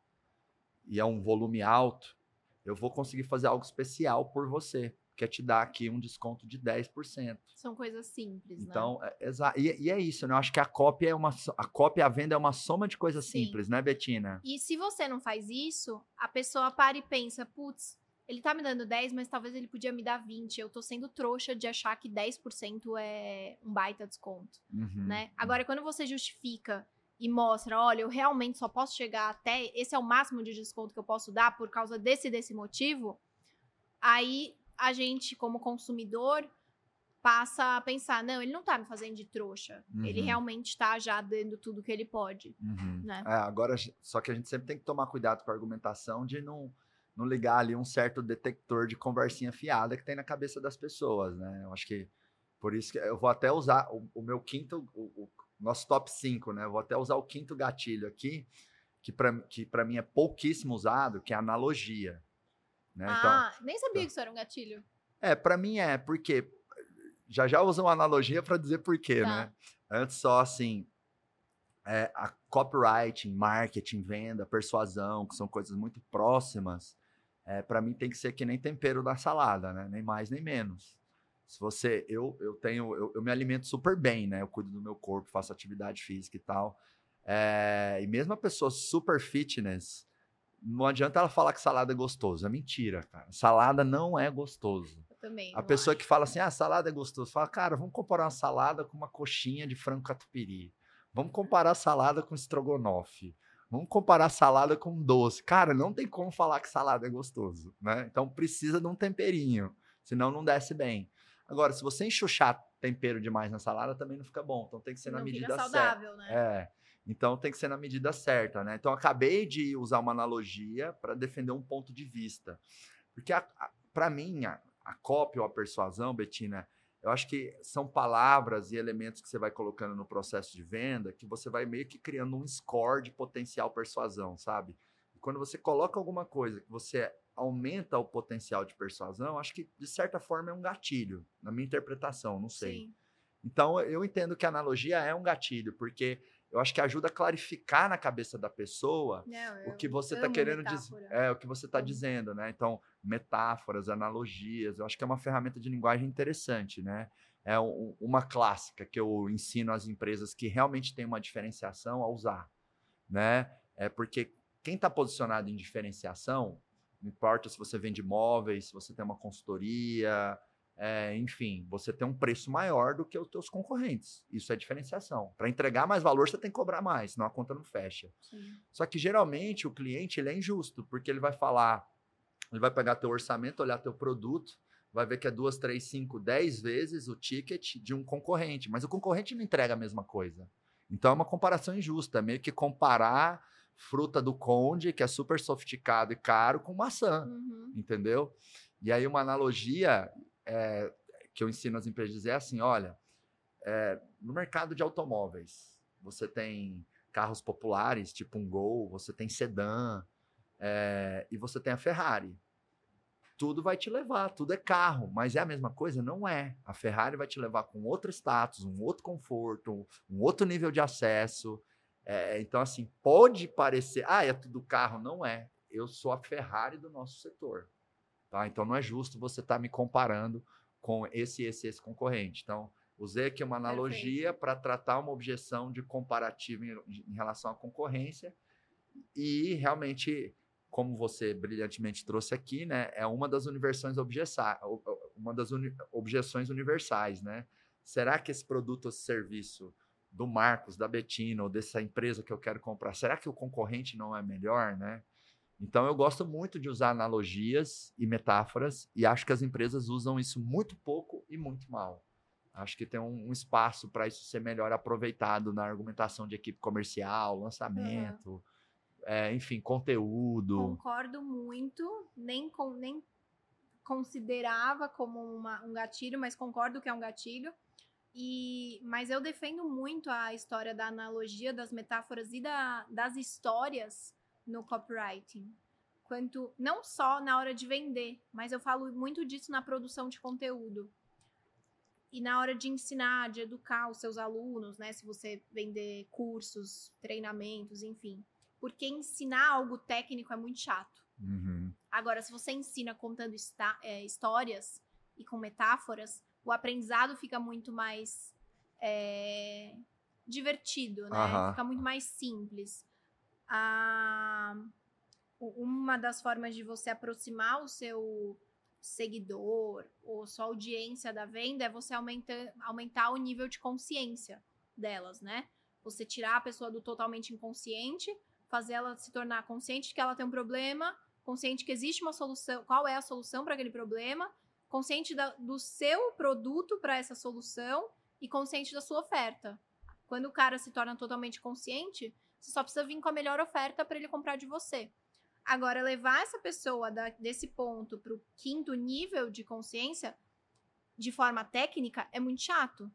e é um volume alto, eu vou conseguir fazer algo especial por você, que é te dar aqui um desconto de 10%. São coisas simples, né? Então, é, e, e é isso, né? Eu acho que a cópia é uma. A cópia e a venda é uma soma de coisas Sim. simples, né, Betina? E se você não faz isso, a pessoa para e pensa, putz, ele tá me dando 10, mas talvez ele podia me dar 20. Eu tô sendo trouxa de achar que 10% é um baita desconto, Uhum. né? Agora, quando você justifica e mostra, olha, eu realmente só posso chegar até, esse é o máximo de desconto que eu posso dar por causa desse desse motivo, aí a gente, como consumidor, passa a pensar, não, ele não tá me fazendo de trouxa. Ele Uhum. realmente tá já dando tudo que ele pode, Uhum. né? É, agora, só que a gente sempre tem que tomar cuidado com a argumentação de não, não ligar ali um certo detector de conversinha fiada que tem na cabeça das pessoas, né? Eu acho que por isso que eu vou até usar o, o meu quinto, o, o nosso top 5, né? Eu vou até usar o quinto gatilho aqui, que para que pra mim é pouquíssimo usado, que é a analogia. Né? Então, ah, nem sabia que isso era um gatilho. é, para mim é, porque já já usam analogia para dizer por quê, Tá. né? Antes só assim, é, a copywriting, marketing, venda, persuasão, que são coisas muito próximas, é, para mim tem que ser que nem tempero da salada, né? Nem mais nem menos. Se você, eu, eu tenho, eu, eu me alimento super bem, né? Eu cuido do meu corpo, faço atividade física e tal. É, e mesmo a pessoa super fitness, não adianta ela falar que salada é gostoso. É mentira, cara. Salada não é gostoso. Eu também. A pessoa acho. que fala assim, ah, salada é gostoso. Fala, cara, vamos comparar uma salada com uma coxinha de frango catupiry. Vamos comparar salada com estrogonofe. Vamos comparar salada com doce. Cara, não tem como falar que salada é gostoso, né? Então precisa de um temperinho, senão não desce bem. Agora, se você enxuxar tempero demais na salada, também não fica bom. Então tem que ser na não medida fica certa. saudável, né? É. Então tem que ser na medida certa, né? Então acabei de usar uma analogia para defender um ponto de vista. Porque para mim, a, a cópia ou a persuasão, Betina, eu acho que são palavras e elementos que você vai colocando no processo de venda que você vai meio que criando um score de potencial persuasão, sabe? E quando você coloca alguma coisa que você aumenta o potencial de persuasão, acho que de certa forma é um gatilho, na minha interpretação, não sei. Sim. Então, eu entendo que a analogia é um gatilho, porque eu acho que ajuda a clarificar na cabeça da pessoa Não, o que você está querendo dizer. É, o que você está dizendo, né? Então, metáforas, analogias, eu acho que é uma ferramenta de linguagem interessante, né? É um- uma clássica que eu ensino às empresas que realmente têm uma diferenciação a usar, né? É porque quem está posicionado em diferenciação, não importa se você vende imóveis, se você tem uma consultoria, é, enfim, você tem um preço maior do que os teus concorrentes. Isso é diferenciação. Para entregar mais valor, você tem que cobrar mais, senão a conta não fecha. Sim. Só que geralmente o cliente ele é injusto, porque ele vai falar, ele vai pegar teu orçamento, olhar teu produto, vai ver que é duas, três, cinco, dez vezes o ticket de um concorrente. Mas o concorrente não entrega a mesma coisa. Então é uma comparação injusta, é meio que comparar fruta do conde, que é super sofisticado e caro, com maçã, Uhum. entendeu? E aí uma analogia é, que eu ensino às empresas é assim, olha, é, no mercado de automóveis, você tem carros populares, tipo um Gol, você tem sedã, é, e você tem a Ferrari. Tudo vai te levar, tudo é carro, mas é a mesma coisa? Não é. A Ferrari vai te levar com outro status, um outro conforto, um outro nível de acesso. É, então, assim, pode parecer, ah, é tudo carro. Não é. Eu sou a Ferrari do nosso setor. Tá? Então, não é justo você estar me comparando com esse, esse, esse concorrente. Então, usei aqui uma analogia para tratar uma objeção de comparativo em, em relação à concorrência e realmente como você brilhantemente trouxe aqui, né, é uma das universões uma das uni objeções universais, né? Será que esse produto ou esse serviço do Marcos, da Betina ou dessa empresa que eu quero comprar, será que o concorrente não é melhor, né? Então eu gosto muito de usar analogias e metáforas e acho que as empresas usam isso muito pouco e muito mal. Acho que tem um, um espaço para isso ser melhor aproveitado na argumentação de equipe comercial, lançamento. É, enfim, conteúdo. Concordo muito, nem, com, nem considerava como uma, um gatilho, mas concordo que é um gatilho. E, mas eu defendo muito a história da analogia, das metáforas e da, das histórias no copywriting. Quanto não só na hora de vender, mas eu falo muito disso na produção de conteúdo. E na hora de ensinar, de educar os seus alunos, né? Se você vender cursos, treinamentos, enfim porque ensinar algo técnico é muito chato. Uhum. Agora, se você ensina contando é, histórias e com metáforas, o aprendizado fica muito mais é, divertido, né? Uhum. Fica muito mais simples. Ah, uma das formas de você aproximar o seu seguidor ou sua audiência da venda é você aumentar, aumentar o nível de consciência delas, né? Você tirar a pessoa do totalmente inconsciente fazer ela se tornar consciente de que ela tem um problema, consciente que existe uma solução, qual é a solução para aquele problema, consciente da, do seu produto para essa solução e consciente da sua oferta. Quando o cara se torna totalmente consciente, você só precisa vir com a melhor oferta para ele comprar de você. Agora, levar essa pessoa da, desse ponto para o quinto nível de consciência de forma técnica é muito chato.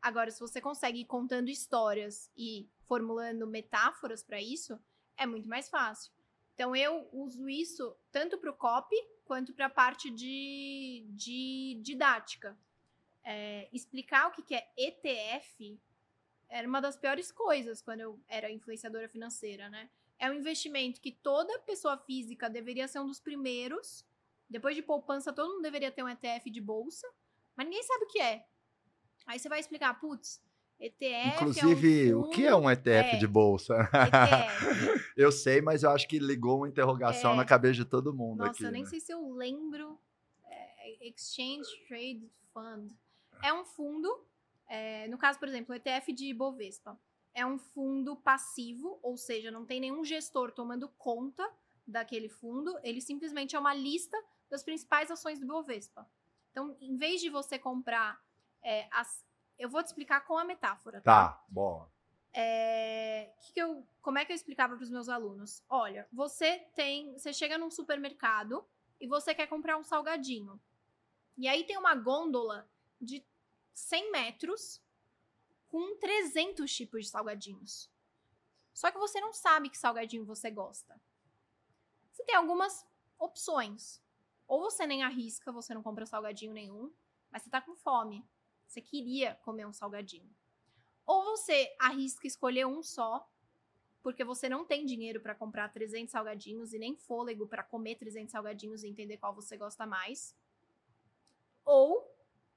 Agora, se você consegue ir contando histórias e formulando metáforas para isso, é muito mais fácil. Então eu uso isso tanto para o copy quanto para a parte de, de didática. É, explicar o que, que é ETF era uma das piores coisas quando eu era influenciadora financeira, né? É um investimento que toda pessoa física deveria ser um dos primeiros. Depois de poupança, todo mundo deveria ter um ETF de bolsa, mas ninguém sabe o que é. Aí você vai explicar, putz, ETF. Inclusive, é um o que é um ETF é, de bolsa? ETF. eu sei, mas eu acho que ligou uma interrogação É. na cabeça de todo mundo Nossa, aqui. eu nem né? sei se eu lembro. É, Exchange Trade Fund. É um fundo, é, no caso, por exemplo, o ETF de Bovespa. É um fundo passivo, ou seja, não tem nenhum gestor tomando conta daquele fundo. Ele simplesmente é uma lista das principais ações do Bovespa. Então, em vez de você comprar é, as. Eu vou te explicar com a metáfora, tá? Tá, bom. É, que que eu, como é que eu explicava para os meus alunos? Olha, você tem, você chega num supermercado e você quer comprar um salgadinho. E aí tem uma gôndola de 100 metros com 300 tipos de salgadinhos. Só que você não sabe que salgadinho você gosta. Você tem algumas opções. Ou você nem arrisca, você não compra salgadinho nenhum, mas você tá com fome. Você queria comer um salgadinho. Ou você arrisca escolher um só, porque você não tem dinheiro para comprar 300 salgadinhos e nem fôlego para comer 300 salgadinhos e entender qual você gosta mais. Ou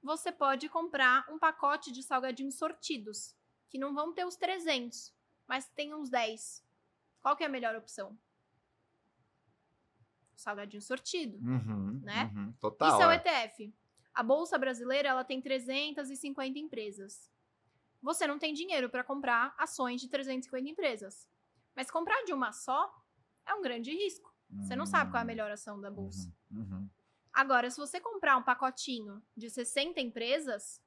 você pode comprar um pacote de salgadinhos sortidos, que não vão ter os 300, mas tem uns 10. Qual que é a melhor opção? Salgadinho sortido. Uhum, Né? uhum, total. Isso é o é. ETF. A bolsa brasileira ela tem 350 empresas. Você não tem dinheiro para comprar ações de 350 empresas. Mas comprar de uma só é um grande risco. Você não sabe qual é a Hum, melhor ação da bolsa. uhum, uhum. Agora, se você comprar um pacotinho de 60 empresas,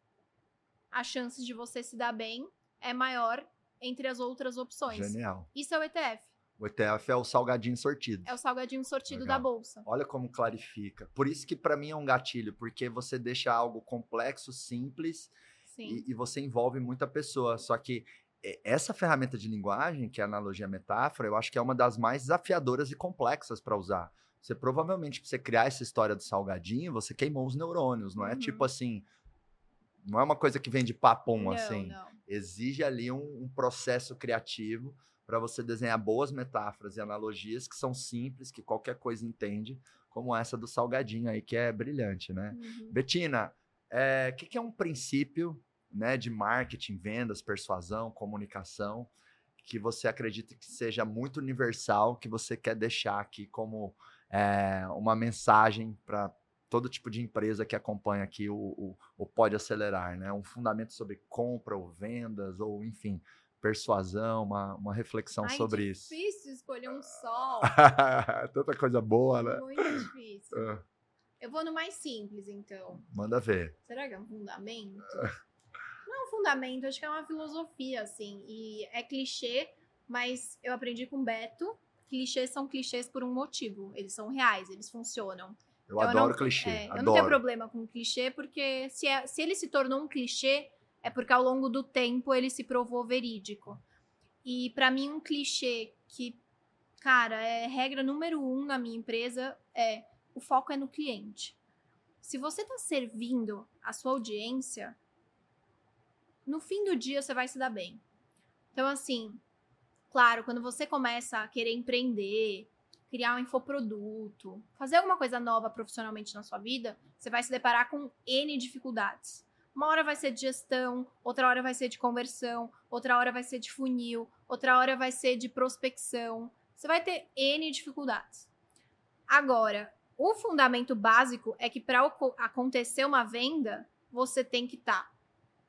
a chance de você se dar bem é maior entre as outras opções. Genial. Isso é o ETF. O ETF é o salgadinho sortido. É o salgadinho sortido Legal. da bolsa. Olha como clarifica. Por isso que para mim é um gatilho, porque você deixa algo complexo, simples Sim. e, e você envolve muita pessoa. Só que é, essa ferramenta de linguagem, que é a analogia metáfora, eu acho que é uma das mais desafiadoras e complexas para usar. Você provavelmente, para você criar essa história do salgadinho, você queimou os neurônios, não é Uhum. tipo assim. Não é uma coisa que vem de papum, não, assim. não. Exige ali um, um processo criativo para você desenhar boas metáforas e analogias que são simples, que qualquer coisa entende, como essa do salgadinho aí, que é brilhante, né? Uhum. Betina, o que, que é um princípio né, de marketing, vendas, persuasão, comunicação, que você acredita que seja muito universal, que você quer deixar aqui como é, uma mensagem para todo tipo de empresa que acompanha aqui o, o, o Pode Acelerar, né? Um fundamento sobre compra ou vendas, ou enfim, persuasão, uma, uma reflexão Ai, sobre isso. difícil escolher um só. Tanta coisa boa, né? Muito difícil. Ah, Eu vou no mais simples, então. manda ver. Será que é um fundamento? Não é um fundamento, acho que é uma filosofia, assim. E é clichê, mas eu aprendi com o Beto. Clichês são clichês por um motivo. Eles são reais, eles funcionam. Eu Então, adoro não, clichê. é, eu adoro. não tenho problema com clichê, porque se, é- se ele se tornou um clichê, é porque ao longo do tempo ele se provou verídico. E pra mim, um clichê que, cara, é regra número um na minha empresa é o foco é no cliente. Se você tá servindo a sua audiência, no fim do dia você vai se dar bem. Então, assim, claro, quando você começa a querer empreender, criar um infoproduto, fazer alguma coisa nova profissionalmente na sua vida, você vai se deparar com N dificuldades. Uma hora vai ser de gestão, outra hora vai ser de conversão, outra hora vai ser de funil, outra hora vai ser de prospecção. Você vai ter N dificuldades. Agora, o fundamento básico é que para acontecer uma venda, você tem que estar,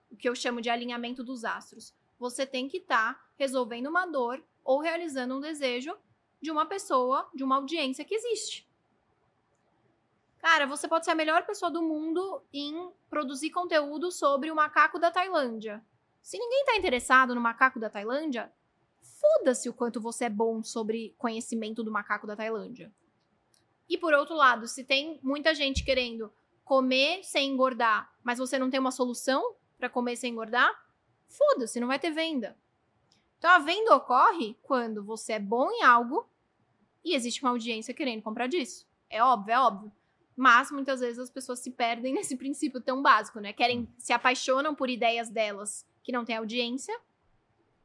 o que eu chamo de alinhamento dos astros. Você tem que estar resolvendo uma dor ou realizando um desejo de uma pessoa, de uma audiência que existe. Cara, você pode ser a melhor pessoa do mundo em produzir conteúdo sobre o macaco da Tailândia. Se ninguém tá interessado no macaco da Tailândia, foda-se o quanto você é bom sobre conhecimento do macaco da Tailândia. E por outro lado, se tem muita gente querendo comer sem engordar, mas você não tem uma solução para comer sem engordar, foda-se, não vai ter venda. Então a venda ocorre quando você é bom em algo e existe uma audiência querendo comprar disso. É óbvio, é óbvio. Mas muitas vezes as pessoas se perdem nesse princípio tão básico, né? Querem, se apaixonam por ideias delas que não têm audiência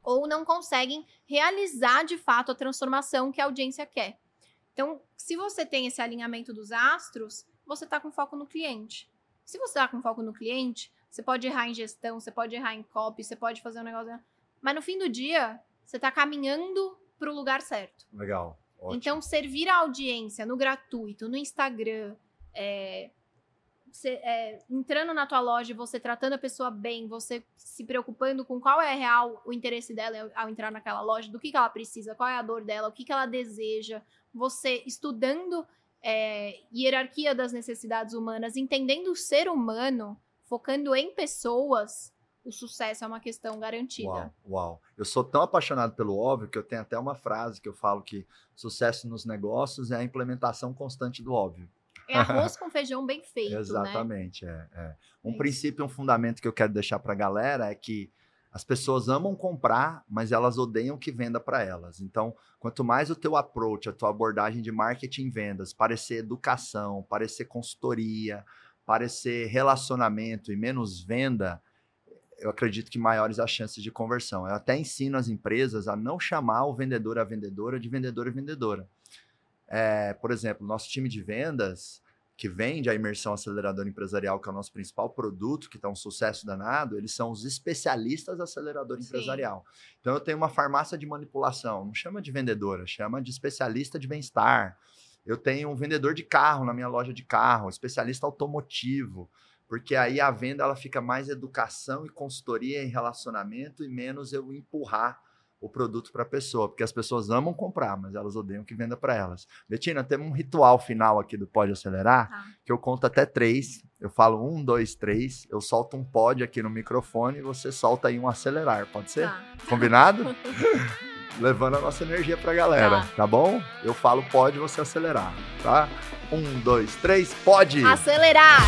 ou não conseguem realizar de fato a transformação que a audiência quer. Então, se você tem esse alinhamento dos astros, você está com foco no cliente. Se você está com foco no cliente, você pode errar em gestão, você pode errar em copy, você pode fazer um negócio. Mas no fim do dia, você está caminhando para o lugar certo. Legal. Ótimo. Então, servir a audiência no gratuito, no Instagram, é, é, entrando na tua loja você tratando a pessoa bem, você se preocupando com qual é real o interesse dela ao entrar naquela loja, do que, que ela precisa, qual é a dor dela, o que, que ela deseja, você estudando é, hierarquia das necessidades humanas, entendendo o ser humano, focando em pessoas, o sucesso é uma questão garantida. Uau, uau. Eu sou tão apaixonado pelo óbvio que eu tenho até uma frase que eu falo que sucesso nos negócios é a implementação constante do óbvio. É arroz com feijão bem feito, né? Exatamente, é, é. Um É princípio, um fundamento que eu quero deixar para a galera é que as pessoas amam comprar, mas elas odeiam que venda para elas. Então, quanto mais o teu approach, a tua abordagem de marketing e vendas parecer educação, parecer consultoria, parecer relacionamento e menos venda, eu acredito que maiores as chances de conversão. Eu até ensino as empresas a não chamar o vendedor a vendedora de vendedor a vendedora. É, por exemplo, nosso time de vendas, que vende a imersão aceleradora empresarial, que é o nosso principal produto, que está um sucesso danado, eles são os especialistas acelerador Sim. empresarial. Então eu tenho uma farmácia de manipulação, não chama de vendedora, chama de especialista de bem-estar. Eu tenho um vendedor de carro na minha loja de carro, especialista automotivo, porque aí a venda ela fica mais educação e consultoria em relacionamento e menos eu empurrar o produto para a pessoa, porque as pessoas amam comprar, mas elas odeiam que venda para elas. Betina, temos um ritual final aqui do Pode Acelerar, Tá. que eu conto até três. Eu falo um, dois, três. Eu solto um pod aqui no microfone e você solta aí um acelerar. Pode ser? Tá. Combinado? Levando a nossa energia pra galera, Tá. tá bom? Eu falo pode, você acelerar, tá? Um, dois, três, pode! Acelerar!